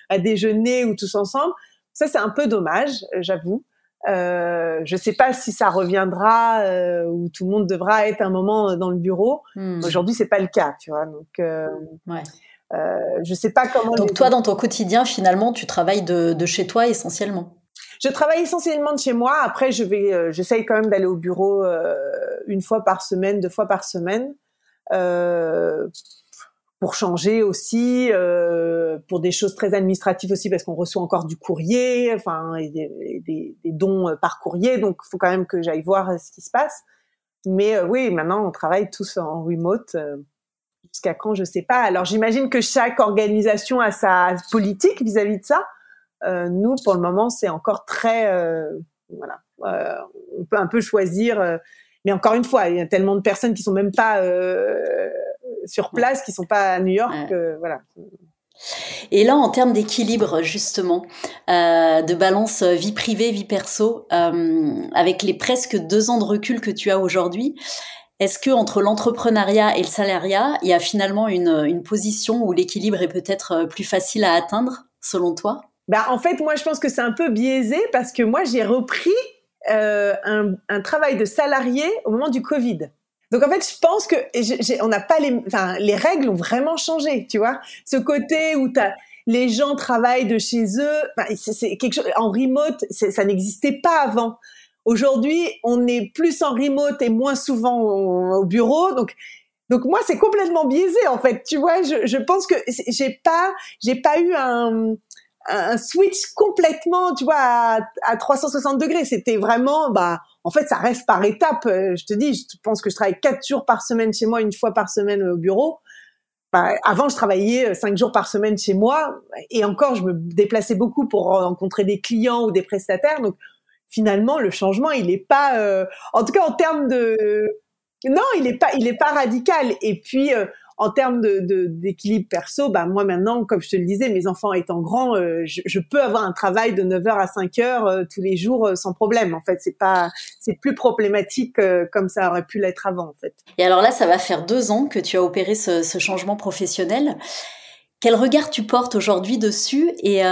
à déjeuner ou tous ensemble. Ça, c'est un peu dommage, j'avoue. Euh, je ne sais pas si ça reviendra euh, ou tout le monde devra être un moment dans le bureau. Hmm. Aujourd'hui, c'est pas le cas, tu vois. Donc, euh, ouais. euh, je sais pas comment. Donc, toi, dans ton quotidien, finalement, tu travailles de, de chez toi essentiellement? Je travaille essentiellement de chez moi. Après, je vais, euh, j'essaye quand même d'aller au bureau une fois par semaine, deux fois par semaine. Pour changer aussi, euh, pour des choses très administratives aussi, parce qu'on reçoit encore du courrier, enfin, des, dons euh, par courrier, donc il faut quand même que j'aille voir euh, ce qui se passe. Mais oui, maintenant on travaille tous en remote. Jusqu'à quand, je sais pas. Alors j'imagine que chaque organisation a sa politique vis-à-vis de ça. nous, pour le moment, c'est encore très, voilà, on peut un peu choisir. mais encore une fois, il y a tellement de personnes qui sont même pas sur place qui sont pas à New York. voilà. Et là, en termes d'équilibre, justement, euh, de balance euh, vie privée, vie perso, euh, avec les presque deux ans de recul que tu as aujourd'hui, est-ce que entre l'entrepreneuriat et le salariat, il y a finalement une, position où l'équilibre est peut-être plus facile à atteindre, selon toi? Bah, En fait, moi, je pense que c'est un peu biaisé parce que moi, j'ai repris un, un, travail de salarié au moment du Covid. Donc en fait, je pense que on n'a pas les, enfin, les règles ont vraiment changé, tu vois. Ce côté où t'as les gens travaillent de chez eux, c'est quelque chose en remote, ça n'existait pas avant. Aujourd'hui, on est plus en remote et moins souvent au, bureau, donc donc moi c'est complètement biaisé en fait. Tu vois, je, je pense que j'ai pas j'ai pas eu un un switch complètement, tu vois, à, à 360 degrés. C'était vraiment, bah, en fait, ça reste par étapes. Euh, je te dis, je pense que je travaille quatre jours par semaine chez moi, une fois par semaine au bureau. Bah, avant, je travaillais euh, cinq jours par semaine chez moi, et encore, je me déplaçais beaucoup pour rencontrer des clients ou des prestataires. Donc, finalement, le changement, il n'est pas, euh, en tout cas en termes de, non, il n'est pas, il est pas radical. Et puis, en termes de, d'équilibre perso, bah moi maintenant, comme je te le disais, mes enfants étant grands, euh, je, peux avoir un travail de 9h à 5h euh, tous les jours euh, sans problème. En fait, c'est pas, c'est plus problématique comme ça aurait pu l'être avant. En fait. Et alors là, ça va faire deux ans que tu as opéré ce, changement professionnel. Quel regard tu portes aujourd'hui dessus et, et,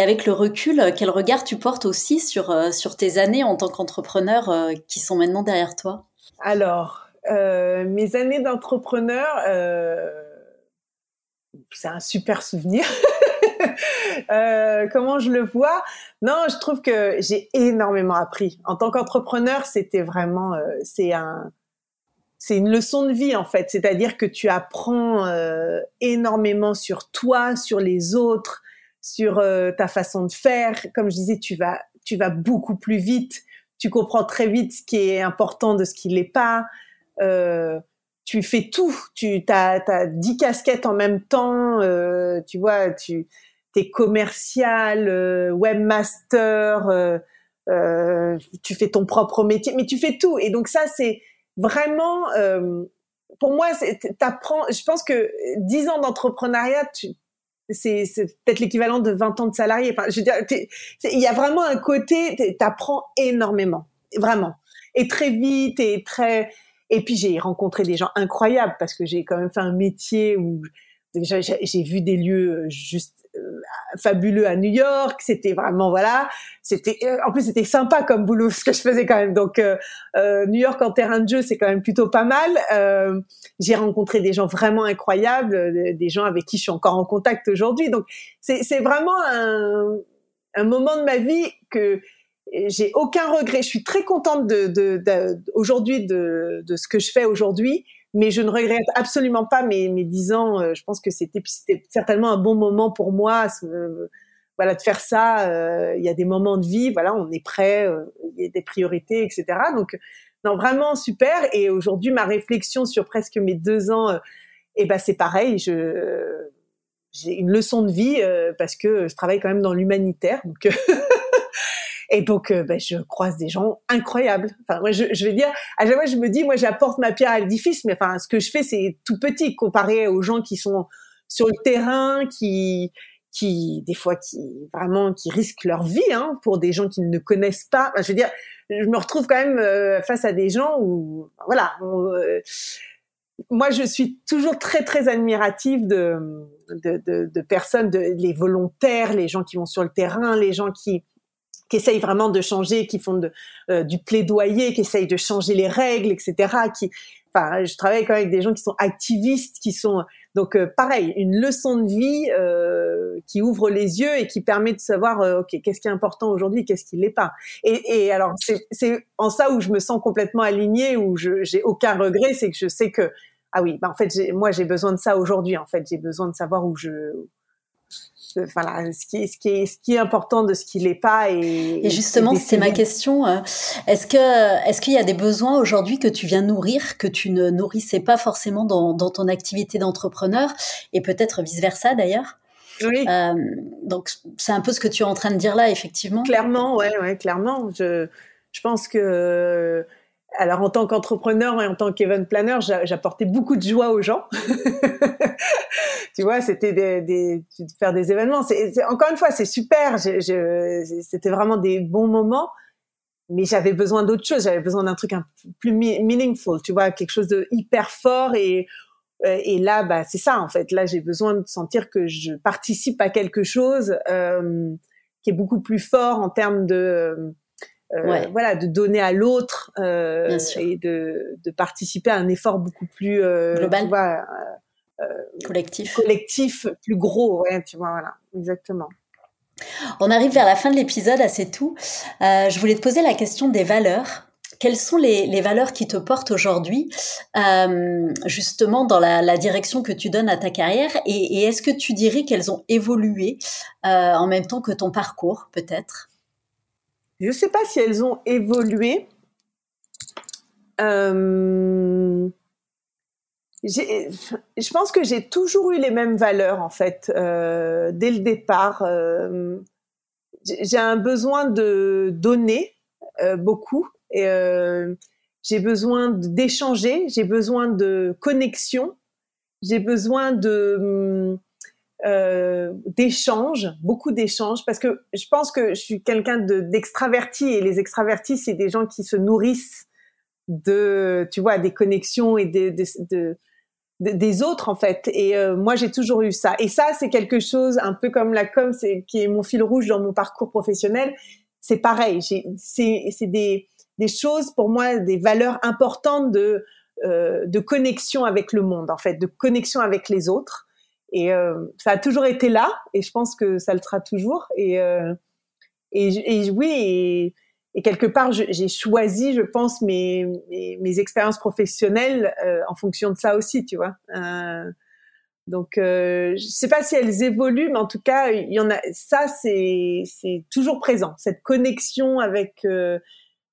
avec le recul, quel regard tu portes aussi sur, sur tes années en tant qu'entrepreneur qui sont maintenant derrière toi? Alors, euh, mes années d'entrepreneur, euh, c'est un super souvenir. euh, comment je le vois? Non, je trouve que j'ai énormément appris. En tant qu'entrepreneur, c'était vraiment, euh, c'est un, c'est une leçon de vie en fait. C'est-à-dire que tu apprends énormément sur toi, sur les autres, sur ta façon de faire. Comme je disais, tu vas, tu vas beaucoup plus vite. Tu comprends très vite ce qui est important de ce qui l'est pas. Euh, tu fais tout, tu as, 10 casquettes en même temps, euh, tu vois, tu es commercial, euh, webmaster, tu fais ton propre métier, mais tu fais tout. Et donc ça, c'est vraiment, pour moi, t'apprends. Je pense que 10 ans d'entrepreneuriat, c'est peut-être l'équivalent de 20 ans de salarié. Enfin, je veux dire, il y a vraiment un côté, t'apprends énormément, vraiment, et très vite et très et puis j'ai rencontré des gens incroyables parce que j'ai quand même fait un métier où j'ai vu des lieux euh, juste euh, fabuleux à New York. C'était vraiment voilà. C'était euh, en plus c'était sympa comme boulot ce que je faisais quand même. Donc New York en terrain de jeu c'est quand même plutôt pas mal. j'ai rencontré des gens vraiment incroyables, des gens avec qui je suis encore en contact aujourd'hui. Donc c'est vraiment un moment de ma vie que j'ai aucun regret. Je suis très contente de, de, aujourd'hui de, de, ce que je fais aujourd'hui, mais je ne regrette absolument pas mes, mes 10 ans. Euh, je pense que c'était certainement un bon moment pour moi. voilà, de faire ça. Euh, il y a des moments de vie, voilà, on est prêt, euh, il y a des priorités, etc. Donc, non, vraiment super. Et aujourd'hui, ma réflexion sur presque mes deux ans, eh ben c'est pareil. Je j'ai une leçon de vie parce que je travaille quand même dans l'humanitaire. Et donc, euh, ben, je croise des gens incroyables. Enfin, moi, je, je vais dire, à chaque fois, je me dis, moi, j'apporte ma pierre à l'édifice, mais enfin, ce que je fais, c'est tout petit comparé aux gens qui sont sur le terrain, qui, qui, des fois, qui vraiment, qui risquent leur vie, hein, pour des gens qui ne connaissent pas. Enfin, je veux dire, je me retrouve quand même euh, face à des gens où, voilà. Euh, moi, je suis toujours très très admirative de, de, de, de personnes, de, les volontaires, les gens qui vont sur le terrain, les gens qui qui essayent vraiment de changer, qui font de, euh, du plaidoyer, qui essayent de changer les règles, etc. Qui, enfin, je travaille quand même avec des gens qui sont activistes, qui sont donc euh, pareil, une leçon de vie euh, qui ouvre les yeux et qui permet de savoir, euh, ok, qu'est-ce qui est important aujourd'hui, qu'est-ce qui l'est pas. Et, et alors c'est en ça où je me sens complètement alignée, où je j'ai aucun regret, c'est que je sais que ah oui, bah en fait moi j'ai besoin de ça aujourd'hui. En fait, j'ai besoin de savoir où je voilà, ce qui, est, ce, qui est, ce qui est important de ce qui l'est pas. Et, et justement, c'est ma question. Euh, est-ce que est-ce qu'il y a des besoins aujourd'hui que tu viens nourrir que tu ne nourrissais pas forcément dans, dans ton activité d'entrepreneur et peut-être vice versa d'ailleurs? Oui. Euh, donc c'est un peu ce que tu es en train de dire là, effectivement. Clairement, ouais, ouais, clairement. Je, je pense que alors en tant qu'entrepreneur et en tant qu'event planner, j'apportais beaucoup de joie aux gens. tu vois, c'était des, des, faire des événements. Encore une fois, c'est super. c'était vraiment des bons moments, mais j'avais besoin d'autre chose. J'avais besoin d'un truc un peu plus meaningful, tu vois, quelque chose de hyper fort et et là, bah, c'est ça en fait. Là, j'ai besoin de sentir que je participe à quelque chose euh, qui est beaucoup plus fort en termes de euh, voilà, de donner à l'autre euh, et de, de, participer à un effort beaucoup plus euh, global, tu vois, euh, collectif, collectif, plus gros, ouais, tu vois, voilà, exactement. On arrive vers la fin de l'épisode, c'est tout. je voulais te poser la question des valeurs. Quelles sont les, les valeurs qui te portent aujourd'hui, justement dans la, la, direction que tu donnes à ta carrière? Et, et est-ce que tu dirais qu'elles ont évolué en même temps que ton parcours, peut-être? Je ne sais pas si elles ont évolué. Euh, je pense que j'ai toujours eu les mêmes valeurs en fait euh, dès le départ. Euh, j'ai un besoin de donner beaucoup j'ai besoin d'échanger, j'ai besoin de connexion, j'ai besoin de euh, d'échanges, beaucoup d'échanges, parce que je pense que je suis quelqu'un d'extraverti et les extravertis, c'est des gens qui se nourrissent de, tu vois, des connexions et de, de, des autres en fait. Et euh, moi, j'ai toujours eu ça. Et ça, c'est quelque chose un peu comme la com, c'est qui est mon fil rouge dans mon parcours professionnel. C'est pareil. C'est des, des choses pour moi, des valeurs importantes de euh, de connexion avec le monde en fait, de connexion avec les autres. Et euh, ça a toujours été là, et je pense que ça le sera toujours. Et, euh, et, oui, et, quelque part, j'ai choisi, je pense, mes, mes, expériences professionnelles euh, en fonction de ça aussi, tu vois. Donc, euh, je sais pas si elles évoluent, mais en tout cas, il y en a. Ça, c'est c'est toujours présent, cette connexion avec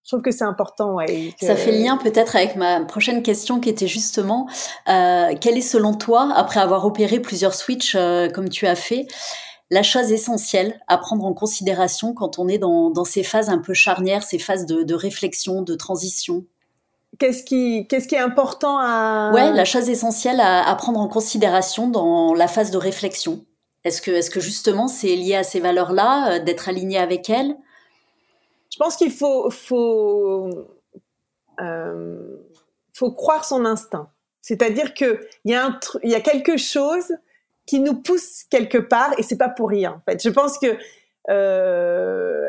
je trouve que c'est important. Ça fait lien peut-être avec ma prochaine question qui était justement, euh, quelle est selon toi, après avoir opéré plusieurs switches euh, comme tu as fait, la chose essentielle à prendre en considération quand on est dans, dans ces phases un peu charnières, ces phases de, de réflexion, de transition? Qu'est-ce qui, qu'est-ce qui est important à... Ouais, la chose essentielle à, à prendre en considération dans la phase de réflexion. Est-ce que, est-ce que justement c'est lié à ces valeurs-là, euh, d'être aligné avec elles? Je pense qu'il faut, faut, euh, faut croire son instinct. C'est-à-dire qu'il y, a un il y a quelque chose qui nous pousse quelque part et c'est pas pour rien. En fait, je pense que euh,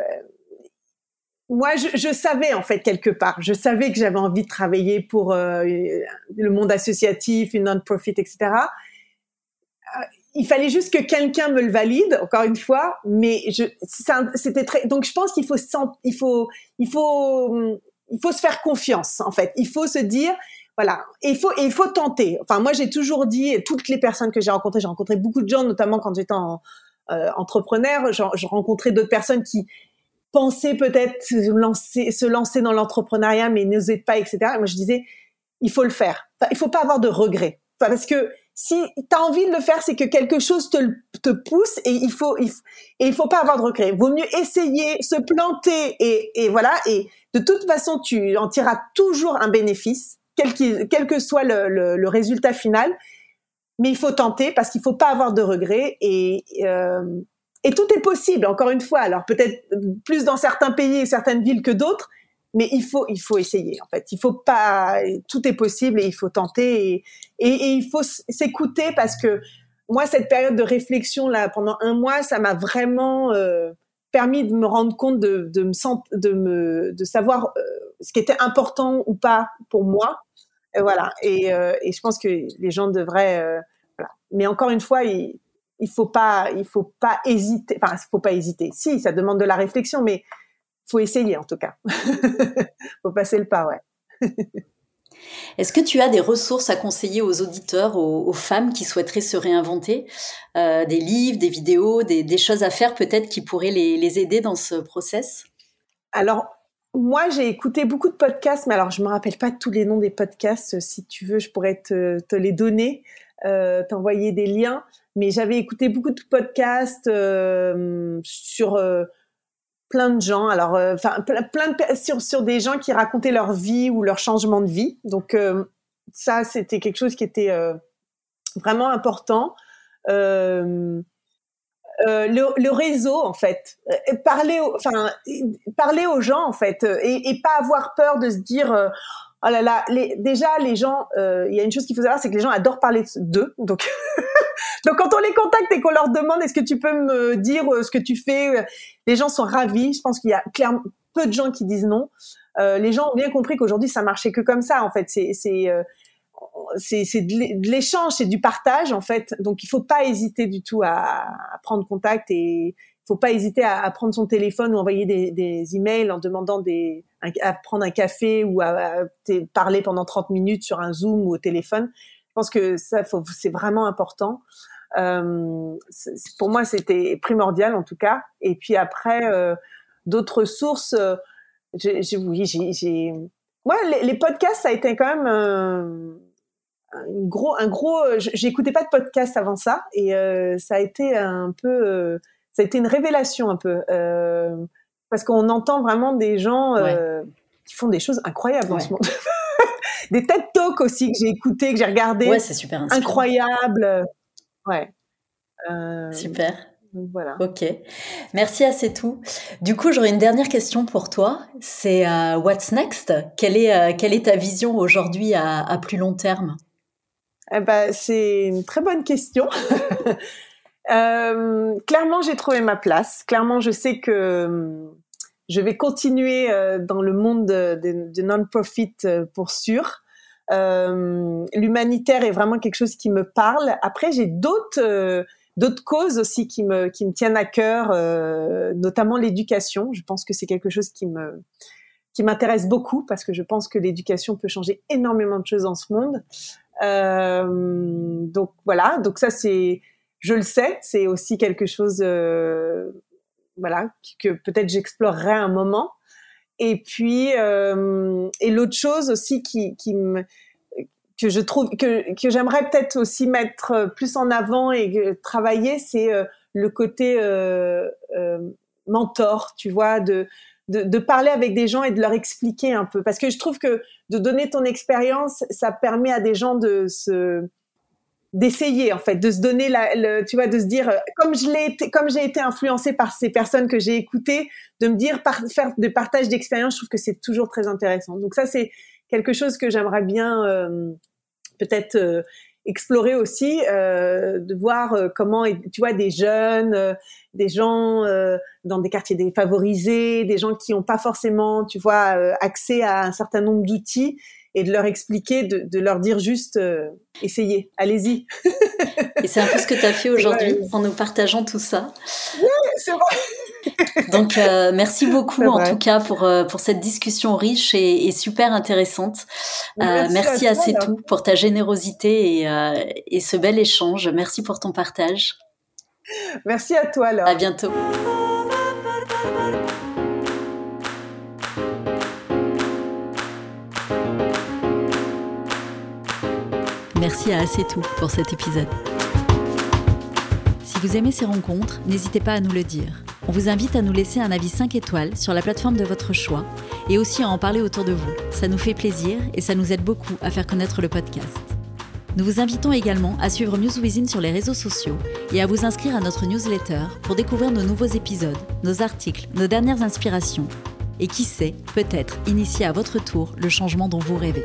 moi, je, savais en fait quelque part, je savais que j'avais envie de travailler pour euh, le monde associatif, une non-profit, etc il fallait juste que quelqu'un me le valide, encore une fois, mais je, c'était très, donc je pense qu'il faut, il faut, il faut, il faut se faire confiance, en fait. Il faut se dire, voilà, et il faut, il faut tenter. Enfin, moi, j'ai toujours dit, toutes les personnes que j'ai rencontrées, j'ai rencontré beaucoup de gens, notamment quand j'étais euh, entrepreneur, j'ai rencontré d'autres personnes qui pensaient peut-être lancer, se lancer dans l'entrepreneuriat, mais n'osaient pas, etc. Et moi, je disais, il faut le faire. Enfin, il faut pas avoir de regrets. parce que si tu as envie de le faire, c'est que quelque chose te, te pousse et il faut, il, et il faut pas avoir de regret. Vaut mieux essayer, se planter et, et voilà. Et de toute façon, tu en tireras toujours un bénéfice, quel, quel que soit le, le, le, résultat final. Mais il faut tenter parce qu'il faut pas avoir de regrets et, euh, et tout est possible. Encore une fois, alors peut-être plus dans certains pays et certaines villes que d'autres, mais il faut il faut essayer en fait. Il faut pas tout est possible et il faut tenter et, il faut s'écouter parce que moi cette période de réflexion là pendant un mois ça m'a vraiment euh, permis de me rendre compte de, de me de savoir euh, ce qui était important ou pas pour moi. Et voilà. Et, euh, je pense que les gens devraient voilà. mais encore une fois il, il faut pas il faut pas hésiter enfin il faut pas hésiter. Si ça demande de la réflexion mais faut essayer en tout cas. faut passer le pas, ouais. Est-ce que tu as des ressources à conseiller aux auditeurs, aux, femmes qui souhaiteraient se réinventer euh, Des livres, des vidéos, des, choses à faire peut-être qui pourraient les, aider dans ce process? Alors, moi, j'ai écouté beaucoup de podcasts, mais alors je me rappelle pas tous les noms des podcasts. Si tu veux, je pourrais te, les donner, euh, t'envoyer des liens. Mais j'avais écouté beaucoup de podcasts euh, sur plein de gens. Alors, euh, enfin, plein de sur, sur des gens qui racontaient leur vie ou leur changement de vie. Donc, euh, ça, c'était quelque chose qui était vraiment important. le, réseau, en fait, parler, enfin, parler aux gens, en fait, et, pas avoir peur de se dire Oh là là, les, déjà les gens, euh, il y a une chose qu'il faut savoir, c'est que les gens adorent parler d'eux. Donc, donc quand on les contacte et qu'on leur demande est-ce que tu peux me dire euh, ce que tu fais, euh, les gens sont ravis. Je pense qu'il y a clairement peu de gens qui disent non. Euh, les gens ont bien compris qu'aujourd'hui ça marchait que comme ça. En fait, c'est c'est euh, c'est de l'échange, c'est du partage en fait. Donc il faut pas hésiter du tout à, prendre contact et faut pas hésiter à, à, prendre son téléphone ou envoyer des, des emails en demandant des, à prendre un café ou à, parler pendant 30 minutes sur un Zoom ou au téléphone. Je pense que ça, c'est vraiment important. Euh, pour moi, c'était primordial en tout cas. Et puis après, euh, d'autres sources. Euh, oui, j'ai, moi, les, les, podcasts, ça a été quand même un, gros, un gros. J'écoutais pas de podcast avant ça, et ça a été un peu ça a été une révélation un peu parce qu'on entend vraiment des gens euh, qui font des choses incroyables dans ce monde. des TED Talks aussi que j'ai écouté, que j'ai regardé. Ouais, c'est super incroyable. Ouais. Euh, super. voilà. Ok. Merci à c'est tout. Du coup, j'aurais une dernière question pour toi. C'est what's next? Quelle est, quelle est ta vision aujourd'hui à, à, plus long terme? Eh ben, c'est une très bonne question. Euh, clairement, j'ai trouvé ma place. Clairement, je sais que euh, je vais continuer euh, dans le monde de, non-profit pour sûr. L'humanitaire est vraiment quelque chose qui me parle. Après, j'ai d'autres causes aussi qui me qui me tiennent à cœur, notamment l'éducation. Je pense que c'est quelque chose qui me qui m'intéresse beaucoup parce que je pense que l'éducation peut changer énormément de choses dans ce monde. donc voilà, donc ça c'est je le sais, c'est aussi quelque chose, euh, voilà, que peut-être j'explorerai un moment. Et puis, euh, et l'autre chose aussi qui, qui me, que je trouve que, que j'aimerais peut-être aussi mettre plus en avant et travailler, c'est euh, le côté euh, euh, mentor, tu vois, de, de, de, parler avec des gens et de leur expliquer un peu. Parce que je trouve que de donner ton expérience, ça permet à des gens de se d'essayer en fait de se donner la, le, tu vois de se dire euh, comme je l'ai comme j'ai été influencée par ces personnes que j'ai écoutées de me dire par, faire des partages d'expérience je trouve que c'est toujours très intéressant. Donc ça c'est quelque chose que j'aimerais bien euh, peut-être euh, explorer aussi euh, de voir comment tu vois des jeunes des gens dans des quartiers défavorisés des gens qui n'ont pas forcément tu vois accès à un certain nombre d'outils et de leur expliquer, de, leur dire juste euh, essayez, allez-y. et c'est un peu ce que tu as fait aujourd'hui en nous partageant tout ça. Oui, c'est vrai. Donc euh, merci beaucoup en tout cas pour euh, pour cette discussion riche et, super intéressante. Merci, merci à, C'est tout pour ta générosité et, et ce bel échange. Merci pour ton partage. Merci à toi alors. À bientôt. Merci à Assez Tout pour cet épisode. Si vous aimez ces rencontres, n'hésitez pas à nous le dire. On vous invite à nous laisser un avis 5 étoiles sur la plateforme de votre choix et aussi à en parler autour de vous. Ça nous fait plaisir et ça nous aide beaucoup à faire connaître le podcast. Nous vous invitons également à suivre Within sur les réseaux sociaux et à vous inscrire à notre newsletter pour découvrir nos nouveaux épisodes, nos articles, nos dernières inspirations et qui sait, peut-être initier à votre tour le changement dont vous rêvez.